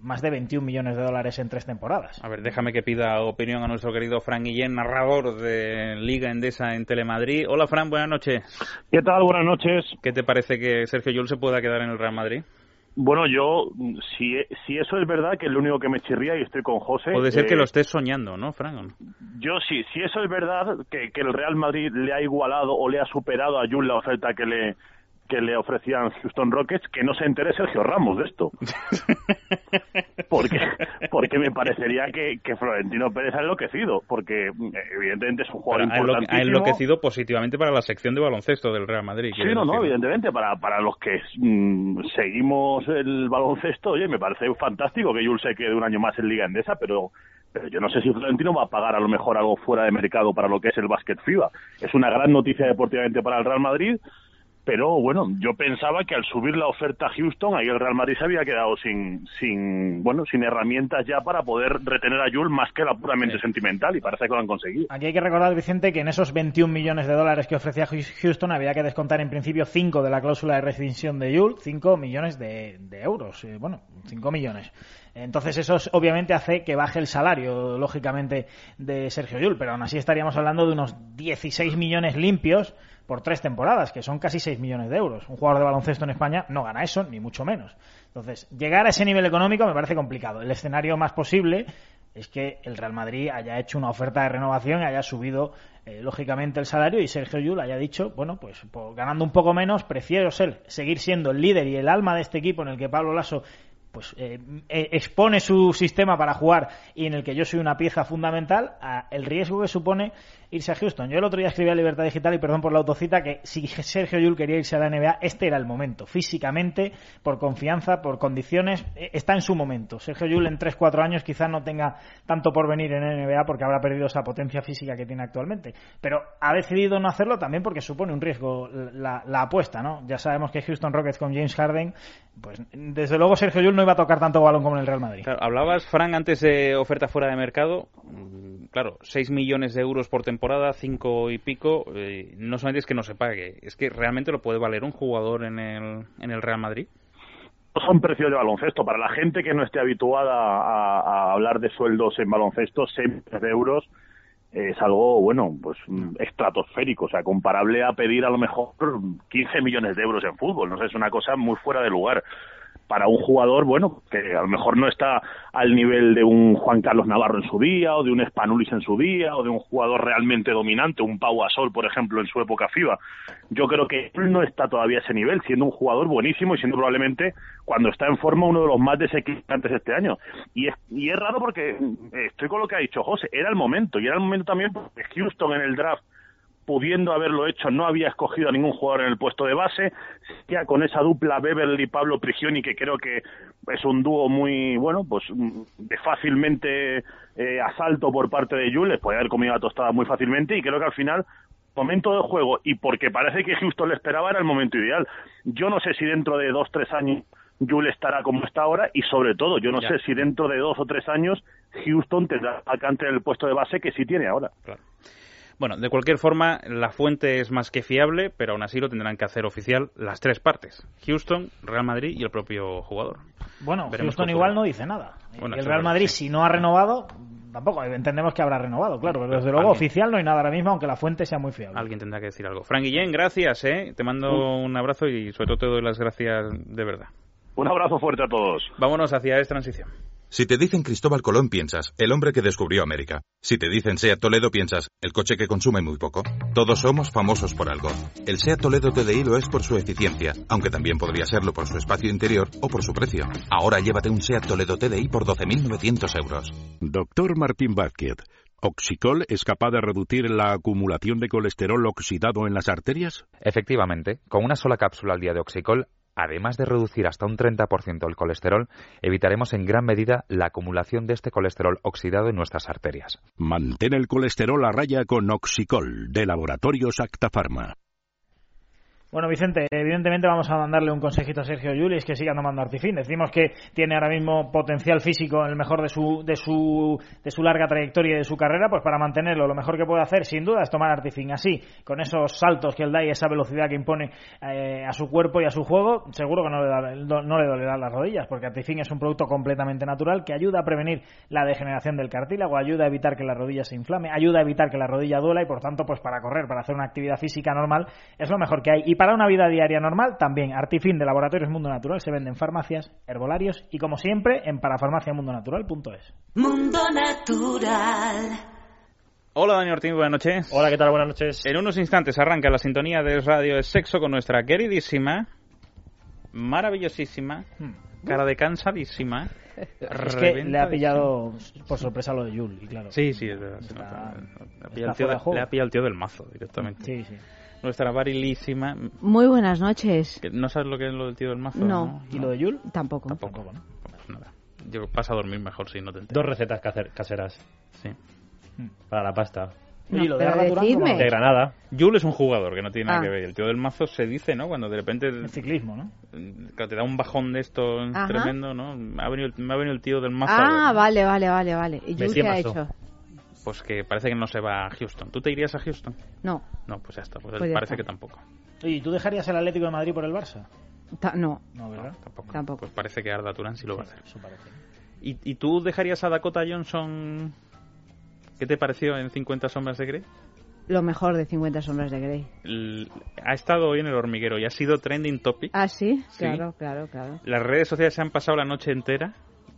más de 21 millones de dólares en tres temporadas. A ver, déjame que pida opinión a nuestro querido Fran Guillén, narrador de Liga Endesa en Telemadrid. Hola, Fran, buenas noches. ¿Qué tal? Buenas noches. ¿Qué te parece que Sergio Llull se pueda quedar en el Real Madrid? Bueno, yo, si, si eso es verdad, que es lo único que me chirría y estoy con José. Puede ser que eh, lo estés soñando, ¿no, Frank? Yo sí, si eso es verdad, que, que el Real Madrid le ha igualado o le ha superado a Jules la oferta que le que le ofrecían Houston Rockets, que no se entere Sergio Ramos de esto. porque porque me parecería que, que Florentino Pérez ha enloquecido, porque eh, evidentemente es un jugador Pero ha enloquecido positivamente para la sección de baloncesto del Real Madrid. Sí, no, no, evidentemente, para, para los que mm, seguimos el baloncesto, oye, me parece fantástico que Jules se quede un año más en Liga Endesa, pero, pero yo no sé si Florentino va a pagar a lo mejor algo fuera de mercado para lo que es el básquet FIBA. Es una gran noticia deportivamente para el Real Madrid, pero bueno, yo pensaba que al subir la oferta a Houston, ahí el Real Madrid se había quedado sin, sin, bueno, sin herramientas ya para poder retener a Jules más que la puramente sentimental, y parece que lo han conseguido. Aquí hay que recordar, Vicente, que en esos 21 millones de dólares que ofrecía Houston había que descontar en principio 5 de la cláusula de rescisión de Yul, 5 millones de, de euros. eh, bueno, 5 millones. Entonces eso es- obviamente hace que baje el salario, lógicamente, de Sergio Yul, pero aún así estaríamos hablando de unos 16 millones limpios por tres temporadas, que son casi 6 millones de euros. Un jugador de baloncesto en España no gana eso, ni mucho menos. Entonces, llegar a ese nivel económico me parece complicado. El escenario más posible es que el Real Madrid haya hecho una oferta de renovación haya subido eh, lógicamente el salario y Sergio Yul haya dicho, bueno, pues ganando un poco menos, prefiero ser, seguir siendo el líder y el alma de este equipo en el que Pablo Lasso pues eh, eh, expone su sistema para jugar y en el que yo soy una pieza fundamental el riesgo que supone irse a Houston. Yo el otro día escribí a Libertad Digital y perdón por la autocita que si Sergio Yul quería irse a la NBA, este era el momento. Físicamente, por confianza, por condiciones, eh, está en su momento. Sergio Yul en 3-4 años quizás no tenga tanto por venir en NBA porque habrá perdido esa potencia física que tiene actualmente. Pero ha decidido no hacerlo también porque supone un riesgo la, apuesta, ¿no? Ya sabemos que Houston Rockets con James Harden, pues desde luego Sergio Yul no iba a tocar tanto balón como en el Real Madrid. Claro, hablabas, Frank, antes de oferta fuera de mercado. Mm, Claro, 6 millones de euros por temporada, 5 y pico. eh, no solamente es que no se pague, es que realmente lo puede valer un jugador en el, en el Real Madrid. son precios de baloncesto. Para la gente que no esté habituada a, a hablar de sueldos en baloncesto, 6 millones de euros es algo, bueno, pues mm, estratosférico, o sea, comparable a pedir a lo mejor 15 millones de euros en fútbol. No sé, es una cosa muy fuera de lugar para un jugador, bueno, que a lo mejor no está al nivel de un Juan Carlos Navarro en su día, o de un Spanulis en su día, o de un jugador realmente dominante, un Pau Gasol, por ejemplo, en su época FIBA. Yo creo que él no está todavía a ese nivel, siendo un jugador buenísimo y siendo probablemente, cuando está en forma, uno de los más desequilibrantes este año. Y es, y es raro porque eh, estoy con lo que ha dicho José, era el momento, y era el momento también porque Houston en el draft pudiendo haberlo hecho, no había escogido a ningún jugador en el puesto de base, ya con esa dupla Beverly Pablo Prigioni que creo que es un dúo muy bueno, pues mm, de fácilmente eh, asalto por parte de Jules, puede haber comido la tostada muy fácilmente y creo que al final momento de juego y porque parece que Houston le esperaba era el momento ideal. Yo no sé si dentro de dos tres años Jules estará como está ahora y sobre todo yo no Ya. sé si dentro de dos o tres años Houston tendrá alcance en el puesto de base que sí tiene ahora. Bueno, de cualquier forma, la fuente es más que fiable, pero aún así lo tendrán que hacer oficial las tres partes: Houston, Real Madrid y el propio jugador. Bueno, Veremos Houston igual no dice nada. Bueno, y el Real Madrid, si no ha renovado, tampoco entendemos que habrá renovado, claro, pero desde luego Alguien- oficial no hay nada ahora mismo, aunque la fuente sea muy fiable. Alguien tendrá que decir algo. Frank Guillén, gracias, ¿eh? Te mando un abrazo y sobre todo te doy las gracias de verdad. Un abrazo fuerte a todos. Vámonos hacia esta transición. Si te dicen Cristóbal Colón, piensas, el hombre que descubrió América. Si te dicen SEAT Toledo, piensas, el coche que consume muy poco. Todos somos famosos por algo. El SEAT Toledo TDI lo es por su eficiencia, aunque también podría serlo por su espacio interior o por su precio. Ahora llévate un SEAT Toledo TDI por 12.900 euros. Doctor Martín Vázquez, ¿Oxicol es capaz de reducir la acumulación de colesterol oxidado en las arterias? Efectivamente, con una sola cápsula al día de Oxicol, además de reducir hasta un 30% el colesterol, evitaremos en gran medida la acumulación de este colesterol oxidado en nuestras arterias. Mantén el colesterol a raya con Oxicol, de Laboratorios Acta Pharma. Bueno, Vicente, evidentemente vamos a mandarle un consejito a Sergio Llull que siga tomando Artifin. Decimos que tiene ahora mismo potencial físico en el mejor de su, de su, de su larga trayectoria y de su carrera, pues para mantenerlo, lo mejor que puede hacer, sin duda, es tomar Artifin. Así, con esos saltos que él da y esa velocidad que impone eh, a su cuerpo y a su juego, seguro que no le, no, le dolerán las rodillas, porque Artifin es un producto completamente natural que ayuda a prevenir la degeneración del cartílago, ayuda a evitar que la rodilla se inflame, ayuda a evitar que la rodilla duela y, por tanto, pues para correr, para hacer una actividad física normal, es lo mejor que hay. Para una vida diaria normal, también Artifin de Laboratorios Mundo Natural se vende en farmacias, herbolarios y como siempre en parafarmaciamundonatural.es. Mundo Natural. Hola Dani Ortiz, buenas noches. Hola, ¿qué tal? Buenas noches. En unos instantes arranca la sintonía de Radio de Sexo con nuestra queridísima, maravillosísima, cara de cansadísima. Es que le ha pillado por sorpresa lo de Yul, y claro. Sí, sí, es verdad. nota. Le ha pillado el tío de- le ha pillado el tío del mazo directamente. Sí, sí. Nuestra varilísima. Muy buenas noches. ¿No sabes lo que es lo del tío del mazo? No. ¿Y lo de Yul? Tampoco. Tampoco. Pues nada. Yo paso a dormir mejor si no te enteras. Dos recetas caser- caseras. Sí. Para la pasta. No, pero decidme. De Granada. Yul es un jugador que no tiene nada Ah. que ver. El tío del mazo se dice, ¿no? Cuando de repente. El ciclismo, ¿no? te da un bajón de esto Ajá. tremendo, ¿no? Me ha, venido, me ha venido el tío del mazo. Ah, vale, vale, vale, vale. ¿Y Yul qué ha hecho? Pues que parece que no se va a Houston. ¿Tú te irías a Houston? No. No, pues ya está. Pues, Pues ya parece está. que tampoco. ¿y tú dejarías el Atlético de Madrid por el Barça? Ta- no. No, ¿verdad? tampoco. Tampoco. Pues parece que Arda Turán sí lo va a hacer. Eso parece. ¿Y, ¿Y tú dejarías a Dakota Johnson? ¿Qué te pareció en 50 sombras de Grey? Lo mejor de 50 sombras de Grey. L- ha estado hoy en el hormiguero y ha sido trending topic. Ah, sí, Sí. claro, claro, claro. Las redes sociales se han pasado la noche entera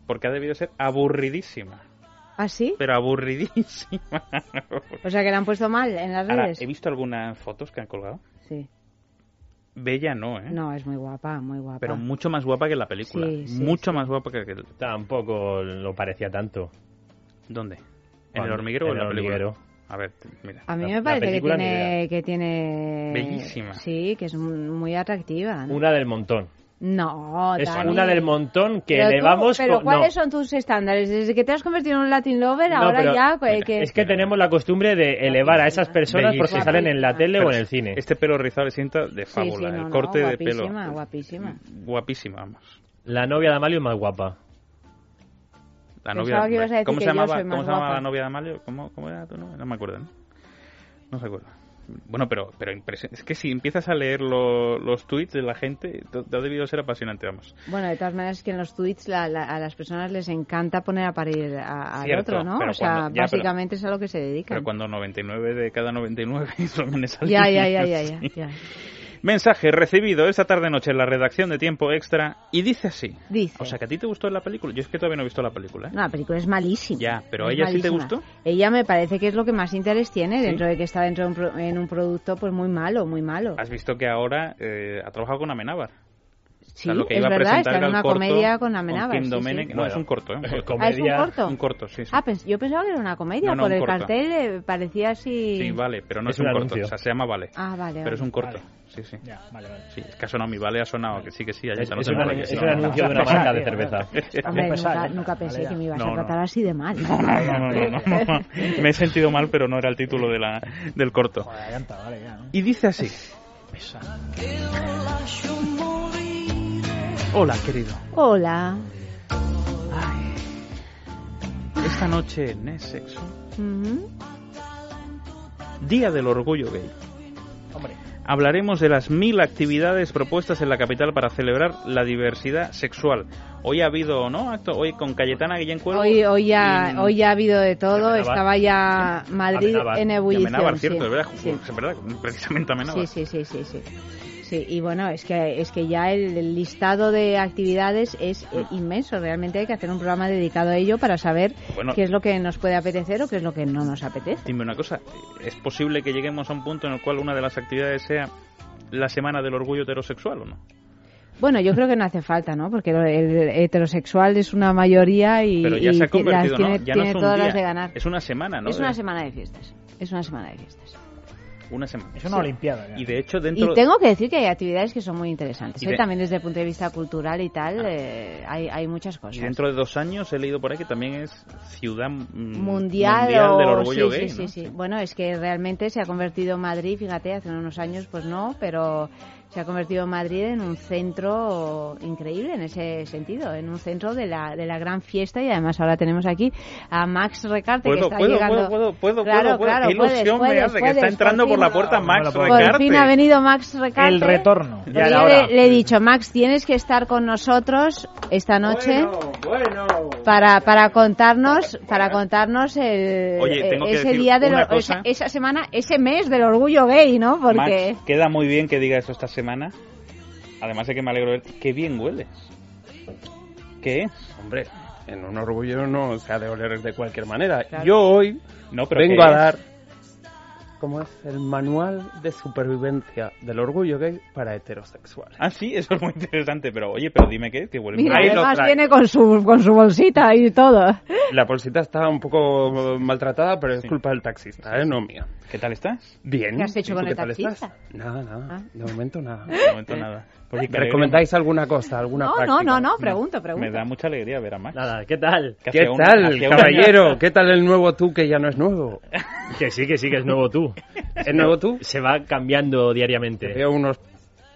porque ha debido ser aburridísima. ¿Ah, sí? Pero aburridísima. O sea que la han puesto mal en las Ahora, redes. he visto algunas fotos que han colgado. Sí. Bella no, ¿eh? No, es muy guapa, muy guapa. Pero mucho más guapa que en la película. Sí, sí, mucho más guapa que, Tampoco lo parecía tanto. ¿Dónde? ¿En el hormiguero o en la el película? hormiguero. A ver, mira. A mí me parece que tiene, que tiene... Bellísima. Sí, que es muy atractiva. ¿no? Una del montón. No, Es Dani. una del montón que Pero tú- elevamos Pero con- ¿cuáles no. son tus estándares? Desde que te has convertido en un Latin lover, No, ahora pero ya... eh, que... Es que tenemos la costumbre de elevar a esas personas porque salen en la tele Pero o en el cine. Este pelo rizado le sienta de fábula. sí, no, el no, corte de pelo. guapísima, guapísima. Guapísima, vamos. La novia de Amalio es más guapa. La novia, decir ¿Cómo se llamaba, ¿cómo se llamaba la novia de Amalio? ¿Cómo, cómo era tu novia? No me acuerdo, ¿no? No se acuerda. Bueno, pero, pero es que si empiezas a leer lo- los tweets de la gente, te te ha debido ser apasionante, vamos. Bueno, de todas maneras es que en los tweets la- la- a las personas les encanta poner a parir a- al otro, ¿no? O sea, cuando- ya, pero- básicamente es a lo que se dedican. Pero cuando 99 de cada 99 son en esa Ya, línea, ya, ya, ya, ya. Mensaje recibido esta tarde-noche en la redacción de Tiempo Extra y dice así. Dice. O sea, que a ti te gustó la película. Yo es que todavía no he visto la película. ¿eh? No, la película es malísima. Ya, pero ¿a Es ella sí te malísima. gustó? Ella me parece que es lo que más interés tiene dentro de que está dentro de un, pro- en un producto pues muy malo, muy malo. Has visto que ahora eh, ha trabajado con Amenábar. Sí, O sea, lo que es iba a verdad, está en una corto comedia con Amenábar, Kim sí, sí. No, es un corto, ¿eh? Un corto. Ah, ¿es un corto? Un corto, sí, sí. Ah, pens- yo pensaba que era una comedia, No, no, por un el corto. cartel eh, parecía así... Sí, vale, pero no es, Es un, un corto. O sea, se llama Vale. Ah, vale, Pero vale. es un corto. Vale. Sí, sí. vale, vale. Sí, es que ha sonado mi Vale, ha sonado que sí, que sí. ya Es- es una- es un anuncio de una marca de cerveza. Hombre, nunca, nunca pensé Vale, que me ibas No, a no. tratar así de mal. No, no, no, no, no. Me he sentido mal, pero no era el título de la, del corto. Joder, vale, ya, ¿no? Y dice así. Hola, querido. Hola. Esta noche en Es Sexo, Ujú. Día del Orgullo Gay. Hablaremos de las mil actividades propuestas en la capital para celebrar la diversidad sexual. Hoy ha habido, ¿no? Acto hoy con Cayetana Guillén Cuervo. Hoy, hoy, ya, y- hoy ya ha habido de todo. Estaba ya Madrid en ebullición. Amenábar, sí. cierto, es verdad, Sí. es verdad, precisamente Amenábar. Sí, sí, sí, sí, sí. Sí, y bueno, es que, es que ya el, el listado de actividades es eh, inmenso. Realmente hay que hacer un programa dedicado a ello para saber Bueno. qué es lo que nos puede apetecer o qué es lo que no nos apetece. Dime una cosa, ¿es posible que lleguemos a un punto en el cual una de las actividades sea la semana del orgullo heterosexual o no? Bueno, yo creo que no hace falta, ¿no? Porque el heterosexual es una mayoría y, Pero ya y se ha ti- las convertido, tiene, ¿no? Ya tiene no todas día, las de ganar. es una semana, ¿no? Es una semana de fiestas. Es una semana de fiestas. Una semana. Es una olimpiada. ya. Y de hecho dentro... Y tengo que decir que hay actividades que son muy interesantes. Y de- También desde el punto de vista cultural y tal, eh, hay, hay muchas cosas. Y dentro de dos años he leído por ahí que también es ciudad mm, mundial, mundial o- del orgullo sí, gay, sí, ¿no? sí, sí. Bueno, es que realmente se ha convertido Madrid, fíjate, hace unos años pues no, pero se ha convertido Madrid en un centro increíble en ese sentido, en un centro de la, de la gran fiesta y además ahora tenemos aquí a Max Recarte que Puedo, está puedo, llegando. puedo, puedo, puedo, Claro, puedo, claro, Qué ilusión puedes, me puedes, hace que está entrando por fin. la puerta Max Por Recarte. fin ha venido Max Recarte. El retorno. Ya yo le, le he dicho, Max, tienes que estar con nosotros esta noche Bueno. Para, para contarnos, para contarnos el, Oye, tengo que ese decir día de lo- esa, esa semana, ese mes del orgullo gay, ¿no? Porque Max, queda muy bien que diga eso esta semana. Además de que me alegro de ver qué bien hueles. ¿Qué es? Hombre, en un orgullo no se ha de oler de cualquier manera. Claro. Yo hoy No, pero vengo ¿qué a dar, ¿cómo es? El manual de supervivencia del orgullo gay para heterosexuales. Ah, sí, eso es muy interesante. Pero oye, pero dime qué, que muy mira, además viene con su, con su bolsita y todo. La bolsita está un poco maltratada, pero es culpa del taxista, ¿eh? No mía. ¿Qué tal estás? Bien. ¿Qué has hecho ¿Y con el qué tal taxista? estás? Nada, nada. Ah. De momento nada. De momento nada. ¿Me recomendáis alguna cosa, alguna No, práctica? no, no, no, pregunto, pregunto. Me da mucha alegría ver a Max. Nada, ¿qué tal? ¿Qué un- tal, caballero? ¿Qué tal el nuevo tú que ya no es nuevo? Que sí, que sí, que es nuevo tú. ¿Es nuevo tú? Se va cambiando diariamente. Te veo unos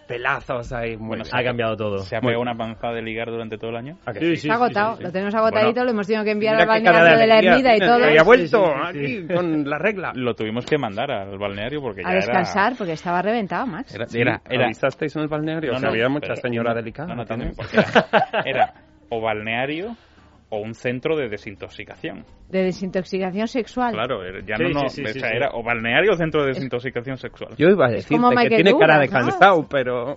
pelazos ahí. Muy Bueno, bien. ha cambiado todo. ¿Se ha pegado una panzada de ligar durante todo el año? ¿A que Sí, sí? sí, Está sí, agotado, sí, sí. lo tenemos agotadito, Bueno. lo hemos tenido que enviar al balneario de, la ermida y todo. que Ya ha vuelto Sí, sí, sí, aquí con la regla. Lo tuvimos que mandar al balneario porque ya A descansar porque estaba reventado, Max. era... Sí, Era, era, ¿Avisasteis en el balneario? No, O sea, no, había mucha pero- señora delicada. No, no, también. porque era, era o balneario o un centro de desintoxicación. De desintoxicación sexual. Claro, era- ya Sí, no, no, sí, sí, o sí, sea, sí. era o balneario o centro de desintoxicación sexual. Yo iba a decirte como que Michael tiene cara de Douglas, ¿no? cansado, pero...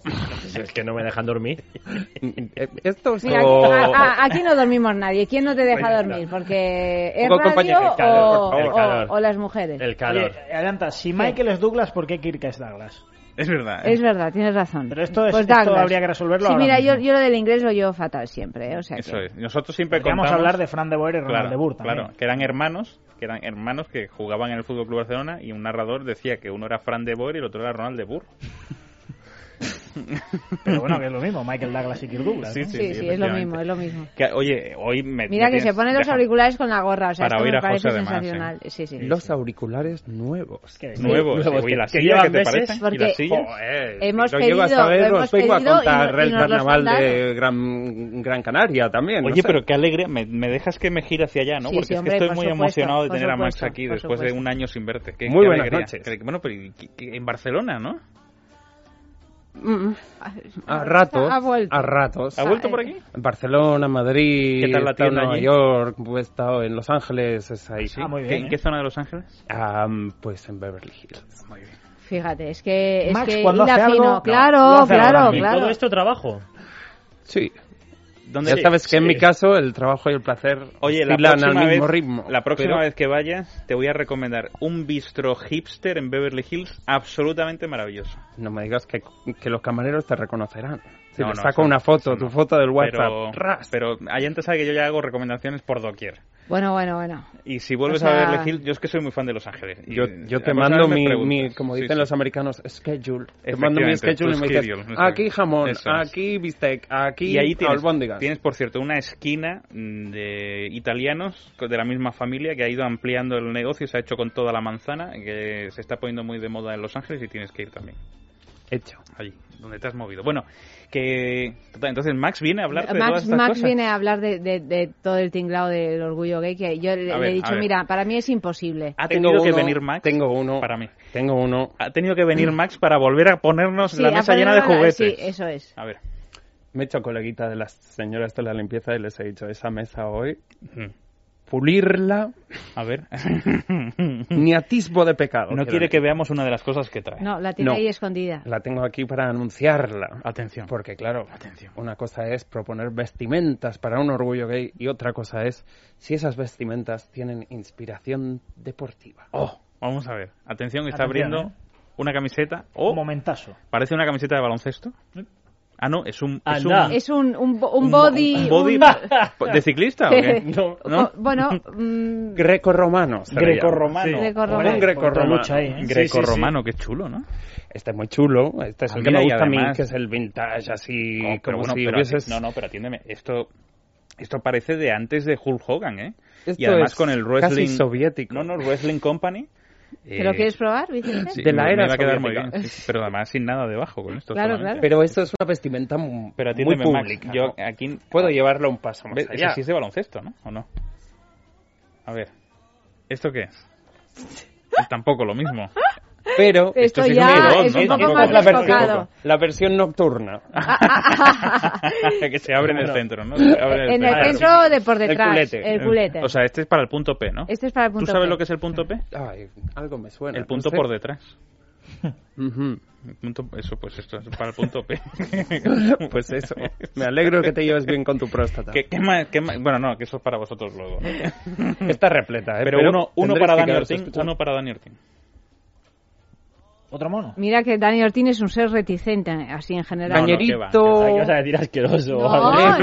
Es que no me dejan dormir. Esto es... Mira, aquí, o- a- a- aquí no dormimos nadie. ¿Quién no te deja dormir? Porque es Poco radio compañero, el calor, o, por favor. o- El calor. o las mujeres. El calor. Oye, adelanta, si Michael es Douglas, ¿por qué Kirk es Douglas? Es verdad. ¿eh? Es verdad, tienes razón. Pero esto, es, Pues esto habría que resolverlo Sí, ahora mira, yo, mismo. yo lo del inglés lo llevo fatal siempre, ¿eh? o sea Eso que... es. Nosotros siempre Podríamos contamos... hablar de Fran de Boer y Ronald Claro, de Boer también. claro, que eran hermanos, que eran hermanos que jugaban en el Fútbol Club Barcelona y un narrador decía que uno era Fran de Boer y el otro era Ronald de Boer. Pero bueno, que es lo mismo, Michael Douglas y Kirk Douglas. Sí, ¿no? sí, Sí, sí, es lo mismo, es lo mismo. Que, oye, hoy me Mira me que se tienes- ponen los deja- auriculares con la gorra, o sea, Para esto oír me a parece José además, sensacional. Sí, sí. Los auriculares nuevos. Que- Nuevos, Nuevos, oye, que- las que sillas, ¿qué te parecen? ¿Y porque- las sillas? Joder, Hemos lo pedido- saber, lo os hemos vengo a pedido y contar y el los carnaval de Gran, Gran Canaria también. no Oye, sé. pero qué alegría, me, me dejas que me gire hacia allá, ¿no? Porque es que estoy muy emocionado de tener a Max aquí después de un año sin verte. Qué, Muy qué buenas noches. Que- Bueno, pero y- que- que en Barcelona, ¿no? Mm, A ratos, Ha vuelto. a ratos. ¿Ha vuelto por aquí? En Barcelona, Madrid, ¿Qué tal la tienda Nueva allí? York, he estado en Los Ángeles, es ahí. Sí. Ah, muy ¿Qué- bien, ¿En ¿eh? qué zona de Los Ángeles? Am, pues en Beverly Hills. Muy bien. Fíjate, es que es Max, que cuando hace algo, fino. no, claro, lo hace claro, mismo. ¿Y claro. todo esto trabajo? Sí. ¿Dónde Ya sabes que en mi caso el trabajo y el placer Oye, la próxima, al vez, mismo ritmo. la próxima pero- vez que vayas te voy a recomendar un bistro hipster en Beverly Hills absolutamente maravilloso. No me digas que, que los camareros te reconocerán. Si No, les no, saco eso una foto, tu foto del WhatsApp, Pero, ras. pero Allende sabe que yo ya hago recomendaciones por doquier. Bueno, bueno, bueno. Y si vuelves O sea- a Beverly Hills, yo es que soy muy fan de Los Ángeles. Yo, yo te mando mi, como dicen sí. los americanos, schedule. Te mando mi schedule y me dices, aquí jamón, es. aquí bistec, aquí Y ahí tienes, albóndigas. tienes, por cierto, una esquina de italianos de la misma familia que ha ido ampliando el negocio, se ha hecho con toda la manzana, que se está poniendo muy de moda en Los Ángeles y tienes que ir también. Hecho. Allí, donde te has movido. Bueno, que... Entonces Max viene a hablar de todas Max, estas Max cosas. viene a hablar de, de- de todo el tinglado del orgullo gay que yo le, he dicho, mira, para mí es imposible. Ha Tengo tenido que uno, venir Max Tengo uno. para mí. Tengo uno. Ha tenido que venir Max para volver a ponernos Sí, la mesa llena de juguetes. Sí, eso es. A ver. Me he hecho coleguita de las señoras de la limpieza y les he dicho, esa mesa hoy. Pulirla, A ver. ni atisbo de pecado. No quiere que veamos una de las cosas que trae. No, la tiene No. ahí escondida. La tengo aquí para anunciarla. Atención. Porque claro, Atención. una cosa es proponer vestimentas para un orgullo gay y otra cosa es si esas vestimentas tienen inspiración deportiva. Oh, vamos a ver. Atención, está Atención, abriendo ¿eh? una camiseta. Oh, Un momentazo. parece una camiseta de baloncesto. Ah, no, es un... Es Anda. un, Es un, un, bo- un body... un body un- ¿De ciclista o qué? No, ¿No? Bueno, mm, Greco-romano. se le llama. Greco-romano. Sí. Greco-romano. Un Hombre, greco-romano. lucha ahí, ¿eh? Greco-romano, qué chulo, ¿no? Este es muy chulo. Este es Ah, el que mira, me y gusta a mí, además- que es el vintage, así Oh, pero como bueno, si pero hubieses... ati- No, no, pero atiéndeme. Esto, esto parece de antes de Hulk Hogan, ¿eh? Esto y además es con el casi wrestling... soviético. No, no, Wrestling Company. ¿Te lo eh, quieres probar, Vicente? sí, De la era me va a quedar muy bien, sí, pero además sin nada debajo con esto. Claro, solamente. Pero esto es una vestimenta Pero muy atiéndeme, Max, pública. yo aquí... Puedo llevarlo un paso más allá. Ese sí es de baloncesto, ¿no? ¿O no? A ver. ¿Esto qué es? Es tampoco lo mismo. Pero Esto sí ya un es un ¿no? poco más es la versión, la versión nocturna. que se abre en el centro, ¿no? Se abre En el centro de por detrás, El culete. el culete. O sea, este es para el punto P, ¿no? Este es para el punto ¿Tú sabes P. lo que es el punto P? Ay, algo me suena. El punto no sé. por detrás. Punto- eso, pues esto es para el punto P. Pues eso. Me alegro que te lleves bien con tu próstata. ¿Qué, qué más- qué más? Bueno, no, que eso es para vosotros luego. ¿no? Está repleta, ¿eh? Pero, uno, uno tendréis para Dani Ortín, uno para Dani Ortín. ¿Otro mono? Mira que Dani Ortín es un ser reticente, así en general. Cañerito. ¿Qué vas a decir asqueroso? No.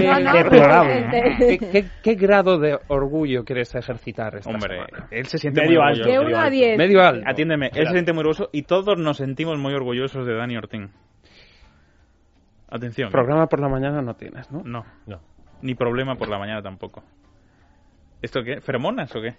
¿Qué, qué, qué grado de orgullo quieres ejercitar esta Hombre, semana? él se siente Medio muy alto. De uno a diez. Medio alto. Atiéndeme, él se siente muy orgulloso y todos nos sentimos muy orgullosos de Dani Ortín. Atención. Programa por la mañana no tienes, ¿no? No, No. ni problema por la mañana tampoco. ¿Esto qué? ¿Feromonas o qué?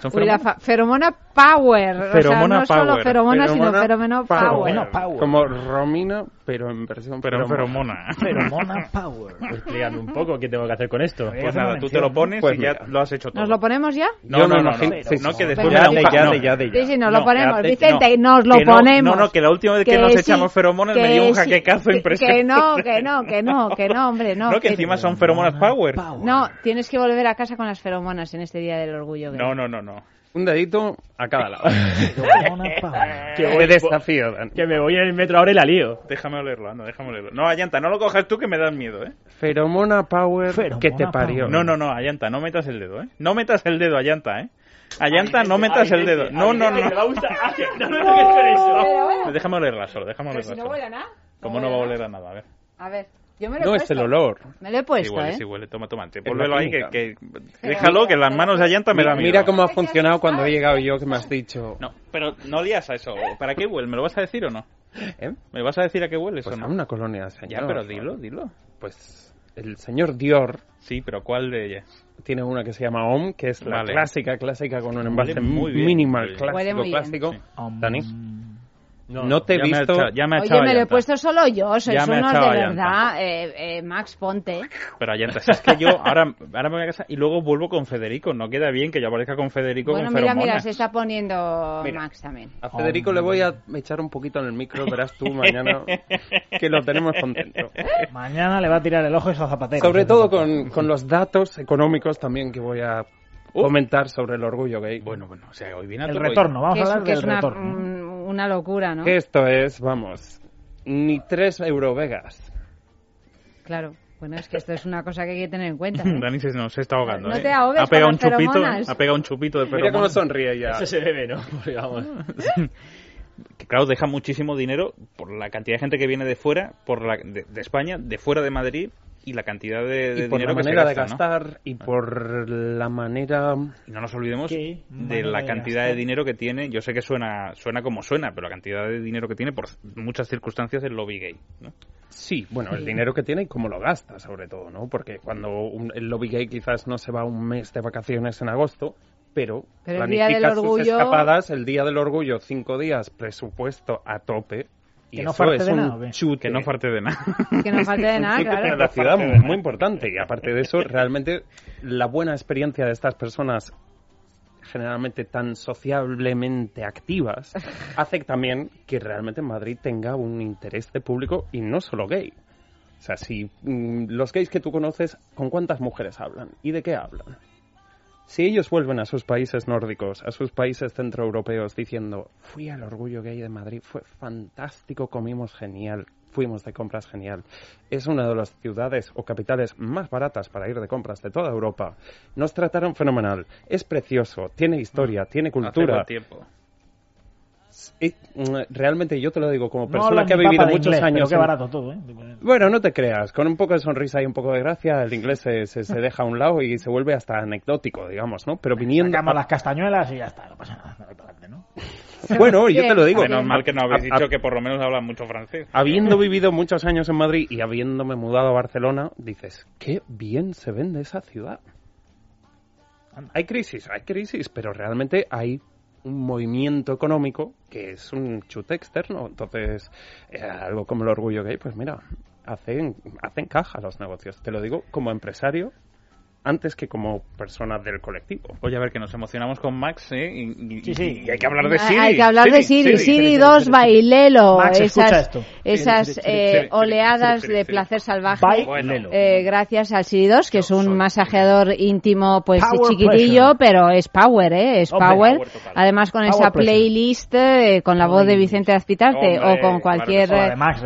¿Son feromonas? fa- feromona power. o sea, Feromona no solo feromona, sino Feromona feromeno power. Power. Como Romina, pero en versión Pero en feromona. feromona. Feromona power. Explícame un poco qué tengo que hacer con esto. Pues nada, tú te lo pones Pues y ya mira. lo has hecho todo. ¿Nos lo ponemos ya? No, no, no, no, sí, no, sí. que después Venga, me ya de, ya no. de, ya de, ya. Sí, sí, nos lo No, ponemos. ya- Vicente, no, nos lo que no, ponemos. No, no, que la última vez que, nos sí, echamos feromonas me que dio un jaquecazo que- impresionante. Que no, que no, que no, que no, hombre, no. No, que encima son feromonas power. No, tienes que volver a casa con las feromonas en este Día del Orgullo. gay. No, no, no, no. Un dedito a cada lado. Feromona power. Que voy- desafío, Dan. Que me voy en el metro ahora y la lío. Déjame olerlo, anda, déjame olerlo. No, Ayanta, no lo cojas tú que me das miedo, ¿eh? Feromona Power Feromona que te parió. Power. No, no, no, Ayanta, no metas el dedo, ¿eh? No metas el dedo, Ayanta, ¿eh? Ayanta, no metas el dedo. No, no, no. Me va a gustar. Que- No. Pero bueno, Déjame olerla solo, déjame olerla si no solo. huele a nada. ¿Cómo no va a oler a nada? A ver. A ver, yo me lo he No es el olor. Me lo he Sí puesto, huele, ¿eh? sí huele. Toma, toma. la ahí, que. Déjalo, que las manos de Ayanta me da miedo. Mira cómo ha funcionado cuando he llegado yo que me has dicho. No, pero no lías a eso. ¿Para qué huele? ¿Me lo vas a decir o no? ¿Eh? ¿Me vas a decir a qué huele eso Pues o a no? una colonia, señor. Ya, pero dilo, dilo. Pues el señor Dior Sí, pero ¿cuál de ellas? tiene una que se llama OM, que es la Vale. clásica, clásica con un envase muy bien, minimal, bien. Huele clásico. Sí. Dani, no, te he ya me ha visto... echado- ya me ha Oye, me lo he puesto solo yo, sois Ya me unos de verdad. Eh, eh, Max, ponte. Pero Ayanta, si es que yo ahora, ahora me voy a casa y luego vuelvo con Federico. No queda bien que yo aparezca con Federico Bueno, con mira, mira, se está poniendo Mira. Max también. A Federico le voy a echar un poquito en el micro, verás tú mañana que lo tenemos contento. Mañana le va a tirar el ojo a esos zapateros. Sobre todo con, con los datos económicos también que voy a comentar sobre el orgullo gay. Bueno, bueno, o sea, hoy viene a El retorno, vamos a hablar que del es una, retorno. mm, una locura, ¿no? Esto es, vamos, ni tres Eurovegas. Claro. Bueno, es que esto es una cosa que hay que tener en cuenta. ¿eh? Dani se nos está ahogando. No ¿eh? te ahogues ha pegado un chupito, feromonas. ha pegado un chupito de Mira cómo sonríe ya. Eso se bebe, ¿no? Porque, vamos. que claro, deja muchísimo dinero por la cantidad de gente que viene de fuera, por la, de, de España, de fuera de Madrid y la cantidad de, de y por dinero la que se manera de gasta, ¿no? gastar y por la manera Y no nos olvidemos ¿Qué de manera la de cantidad gastar? de dinero que tiene. Yo sé que suena suena como suena, pero la cantidad de dinero que tiene por muchas circunstancias el lobby gay. ¿no? Sí, bueno, el dinero que tiene y cómo lo gasta, sobre todo, ¿no? Porque cuando un- el lobby gay quizás no se va un mes de vacaciones en agosto, pero, Pero el día planifica del sus orgullo- escapadas, el día del orgullo, cinco días, presupuesto a tope. Que no falte de nada. Que no parte de nada. Que no falte de nada, claro. la ciudad muy, muy importante. Y aparte de eso, realmente la buena experiencia de estas personas generalmente tan sociablemente activas, hace también que realmente Madrid tenga un interés de público y no solo gay. O sea, si mm, los gays que tú conoces, ¿con cuántas mujeres hablan? ¿Y de qué hablan? Si ellos vuelven a sus países nórdicos, a sus países centroeuropeos diciendo, fui al orgullo gay de Madrid, fue fantástico, comimos genial, fuimos de compras genial. Es una de las ciudades o capitales más baratas para ir de compras de toda Europa. Nos trataron fenomenal, es precioso, tiene historia, tiene Hace cultura. buen tiempo. Mm, realmente yo te lo digo como persona que ha vivido muchos inglés, pero años qué en- barato todo, ¿eh? bueno, no te creas, con un poco de sonrisa y un poco de gracia, el inglés se, se- se deja a un lado y se vuelve hasta anecdótico, digamos, ¿no? Pero viniendo... Sacamos las castañuelas y ya está, no pasa nada, dale para adelante, ¿no? Bueno, yo te lo digo. Menos mal que no habéis dicho que por lo menos hablan mucho francés. Habiendo vivido muchos años en Madrid y habiéndome mudado a Barcelona, dices, qué bien se vende esa ciudad. Hay crisis, hay crisis, pero realmente hay un movimiento económico que es un chute externo. Entonces, eh, algo como el orgullo gay, pues mira, hacen, hacen caja los negocios. Te lo digo como empresario antes que como persona del colectivo. Oye, a ver, que nos emocionamos con Max, ¿eh? Y, y- Sí, sí. y hay que hablar de Siri. Hay que hablar de Siri, Siri 2, bailelo, Max, escucha esas, esto. esas Siri, Siri, eh, Siri, Siri, oleadas Siri, de Siri. placer salvaje, Bailelo. eh, gracias al Siri 2, que es un masajeador íntimo, pues Power chiquitillo, pero es power, ¿eh? Es Hombre, power. Además con Power esa pressure. playlist eh, con la voz de Vicente Azpitarte Hombre, o con cualquier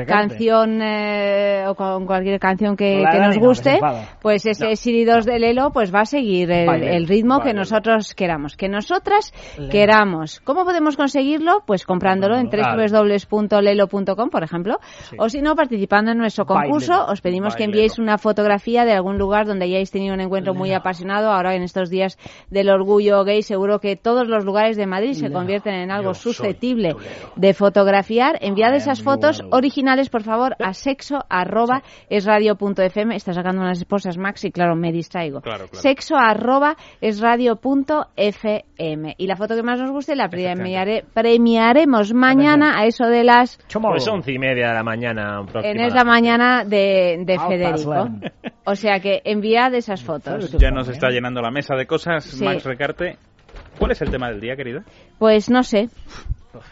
canción eh, o con cualquier canción que, nos guste, pues ese Siri 2 de Lelo pues va a seguir el, ritmo que nosotros queramos, que nosotras Lelo. queramos. ¿Cómo podemos conseguirlo? Pues comprándolo en www.lelo.com, por ejemplo, o si no, participando en nuestro concurso, os pedimos que enviéis una fotografía de algún lugar donde hayáis tenido un encuentro muy apasionado. Ahora, en estos días del orgullo gay, seguro que todos los lugares de Madrid se convierten en algo susceptible de fotografiar. Enviad esas fotos originales, por favor, a sexo arroba es radio fm. Está sacando unas esposas, Max, y claro, me distraigo. Claro, claro. Sexo arroba es radio punto fm. Y la foto que más nos guste la premiare- premiaremos mañana a eso de las Pues once y media de la mañana en esa mañana de, Federico. O sea que enviad esas fotos. Ya nos está llenando la mesa de cosas, Sí. Max Recarte. ¿Cuál es el tema del día, querido? Pues no sé.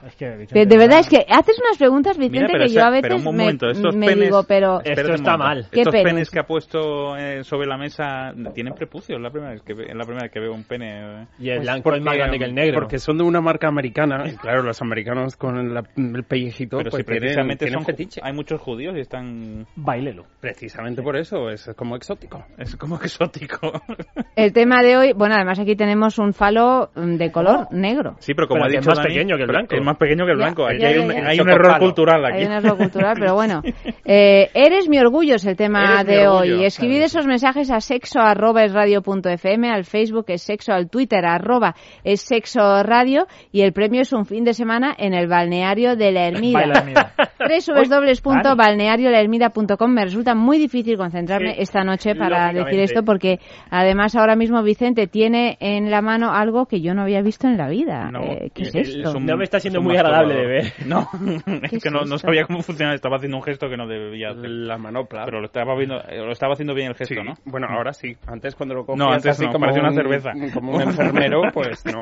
Es que, De, de verdad es que haces unas preguntas, Vicente, Mira, que yo a veces pero un me, momento, estos me penes, digo, pero un momento. ¿Qué Estos penes? penes que ha puesto eh, sobre la mesa tienen prepucio. Es la primera vez que, la primera vez que veo un pene. eh. Y el Pues blanco es más grande que el negro. Porque son de una marca americana. Y claro, los americanos con la- el pellejito Pero pues si precisamente tienen son, fetiche. hay muchos judíos y están... Bailelo. Precisamente por eso, es como exótico. Es como exótico. el tema de hoy, bueno, además aquí tenemos un falo mm, de color negro. Sí, pero como Pero ha que es dicho más Dani, pequeño que el pero blanco. Es más pequeño que el Ya, blanco. Aquí ya, hay ya, un, ya. hay un error cultural aquí. Hay un error cultural, pero bueno. Eh, eres mi orgullo es el tema Eres de orgullo, hoy. Escribid esos mensajes a sexo arroba es radio punto fm, al Facebook es sexo, al Twitter arroba es sexo radio y el premio es un fin de semana en el balneario de la Ermida. Www.balneariolahermida.com Me resulta muy difícil concentrarme Sí, esta noche para decir esto porque además ahora mismo Vicente tiene en la mano algo que yo no había visto en la vida. No, Eh, ¿Qué es un- me está siendo muy agradable de ver. No, es ¿Qué que no, no sabía cómo funcionaba. Estaba haciendo un gesto que no debía hacer. La manopla. Pero lo estaba, viendo, eh, lo estaba haciendo bien el gesto, Sí, ¿no? Bueno, ahora sí. Antes cuando lo cogías No, antes así no, como parecía una un- cerveza. Como un enfermero, pues no.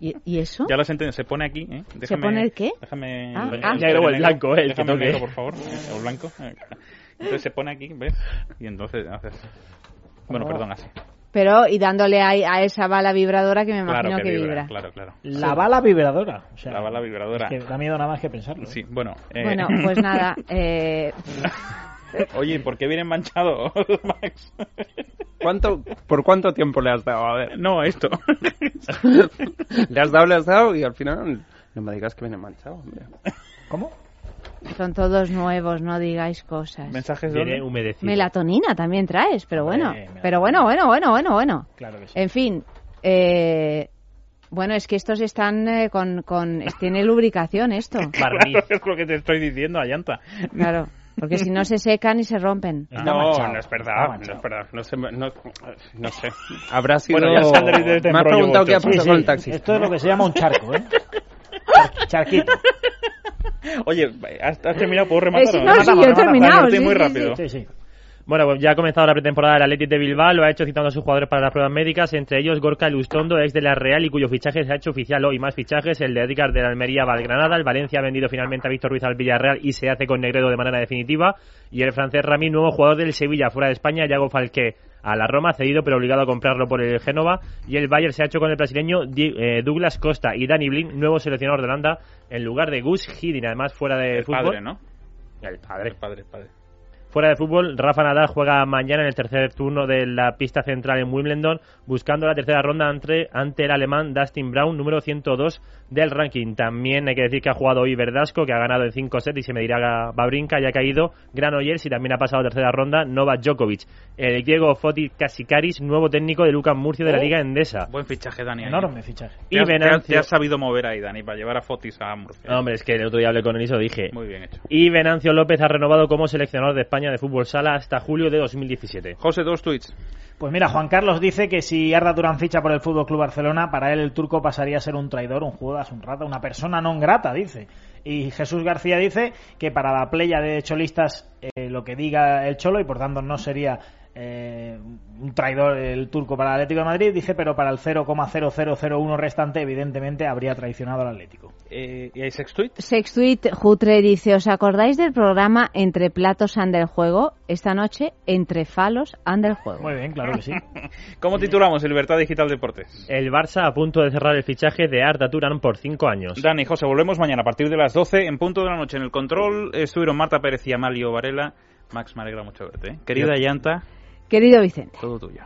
¿Y, y eso? Ya lo has entendido, se pone aquí, ¿eh? Déjame, pone el qué? Déjame... Ah, el- ah. o el blanco, eh, el que el toque. negro, por favor. el blanco. Entonces se pone aquí, ¿ves? Y entonces haces... Bueno, Oh. perdón, así. Pero y dándole a, a esa bala vibradora que me imagino Claro que, que vibra, vibra. claro, claro. La bala vibradora. O sea, La bala vibradora. es que da miedo nada más que pensarlo. Sí, bueno. eh, Bueno, pues nada. Eh, Oye, ¿por qué viene manchado, Max? ¿Cuánto, ¿Por cuánto tiempo le has dado? A ver. No, esto. le has dado, le has dado y al final no me digas que viene manchado, hombre. ¿Cómo? Son todos nuevos, no digáis cosas. ¿Mensajes de humedecido. Melatonina también traes, pero bueno. Hombre, Pero bueno, bueno, bueno, bueno, bueno. Claro que sí. En fin. Eh, bueno, es que estos están eh, con, con... Tiene lubricación esto. Barniz. es lo que te estoy diciendo, a llanta. Claro. Porque si no se secan y se rompen. Está no, manchado, no es verdad, no es verdad. No sé, no, no sé. Habrá sido... Bueno, ya Me has preguntado qué ha pasado con el taxi. Esto es lo que se llama un charco, ¿eh? Char- Charquito. Oye, ¿has, has terminado? ¿Puedo rematar? Eh, sí, no, sí, yo he terminado. Estoy sí, muy sí, rápido. Sí, sí. Bueno, pues ya ha comenzado la pretemporada del Athletic de Bilbao, lo ha hecho citando a sus jugadores para las pruebas médicas, entre ellos Gorka Lustondo, ex de la Real y cuyo fichaje se ha hecho oficial hoy. Más fichajes, el de Edgar de la Almería va al Granada, el Valencia ha vendido finalmente a Víctor Ruiz al Villarreal y se hace con Negredo de manera definitiva, y el francés Rami, nuevo jugador del Sevilla fuera de España, Yago Falqué a la Roma, cedido pero obligado a comprarlo por el Génova, y el Bayern se ha hecho con el brasileño eh, Douglas Costa y Danny Blin, nuevo seleccionador de Holanda, en lugar de Gus Hiddink, además fuera de El fútbol. padre, ¿no? El padre. El padre, el padre. Fuera de fútbol, Rafa Nadal juega mañana en el tercer turno de la pista central en Wimbledon, buscando la tercera ronda ante, ante el alemán Dustin Brown, número 102 del ranking. También hay que decir que ha jugado hoy Verdasco, que ha ganado en 5 sets y se medirá Babrinka, y ha caído Granollers y también ha pasado a tercera ronda Novak Djokovic. El griego Foti Kasikaris, nuevo técnico de Lucas Murcio de la Oh. Liga Endesa. Buen fichaje, Dani. ahí. Enorme fichaje. Y has, te has- Venancio... te has sabido mover ahí, Dani, para llevar a Fotis a Murcia. Hombre, es que el otro día hablé con él y se lo dije. Muy bien hecho. Y Venancio López ha renovado como seleccionador de España de fútbol sala hasta julio de 2017. José, dos tweets. Pues mira, Juan Carlos dice que si Arda Turán ficha por el Fútbol Club Barcelona, para él el turco pasaría a ser un traidor, un judas, un rata, una persona non grata, dice. Y Jesús García dice que para la playa de cholistas eh, lo que diga el cholo y por tanto no sería eh, un traidor el turco para el Atlético de Madrid, dice, pero para el 0,0001 restante, evidentemente habría traicionado al Atlético. Eh, ¿Y hay sextuit? Sextuit Jutre dice, ¿os acordáis del programa Entre platos ande el juego? Esta noche, Entre falos ande el juego. Muy bien, claro que sí. ¿Cómo titulamos el Libertad Digital Deportes? El Barça a punto de cerrar el fichaje de Arda Turán por cinco años. Dani, José, volvemos mañana a partir de las 12 en punto de la noche. En el control estuvieron Marta Pérez y Amalio Varela. Max, me alegra mucho verte. ¿eh? Querida Llanta. Querido Vicente. Todo tuyo.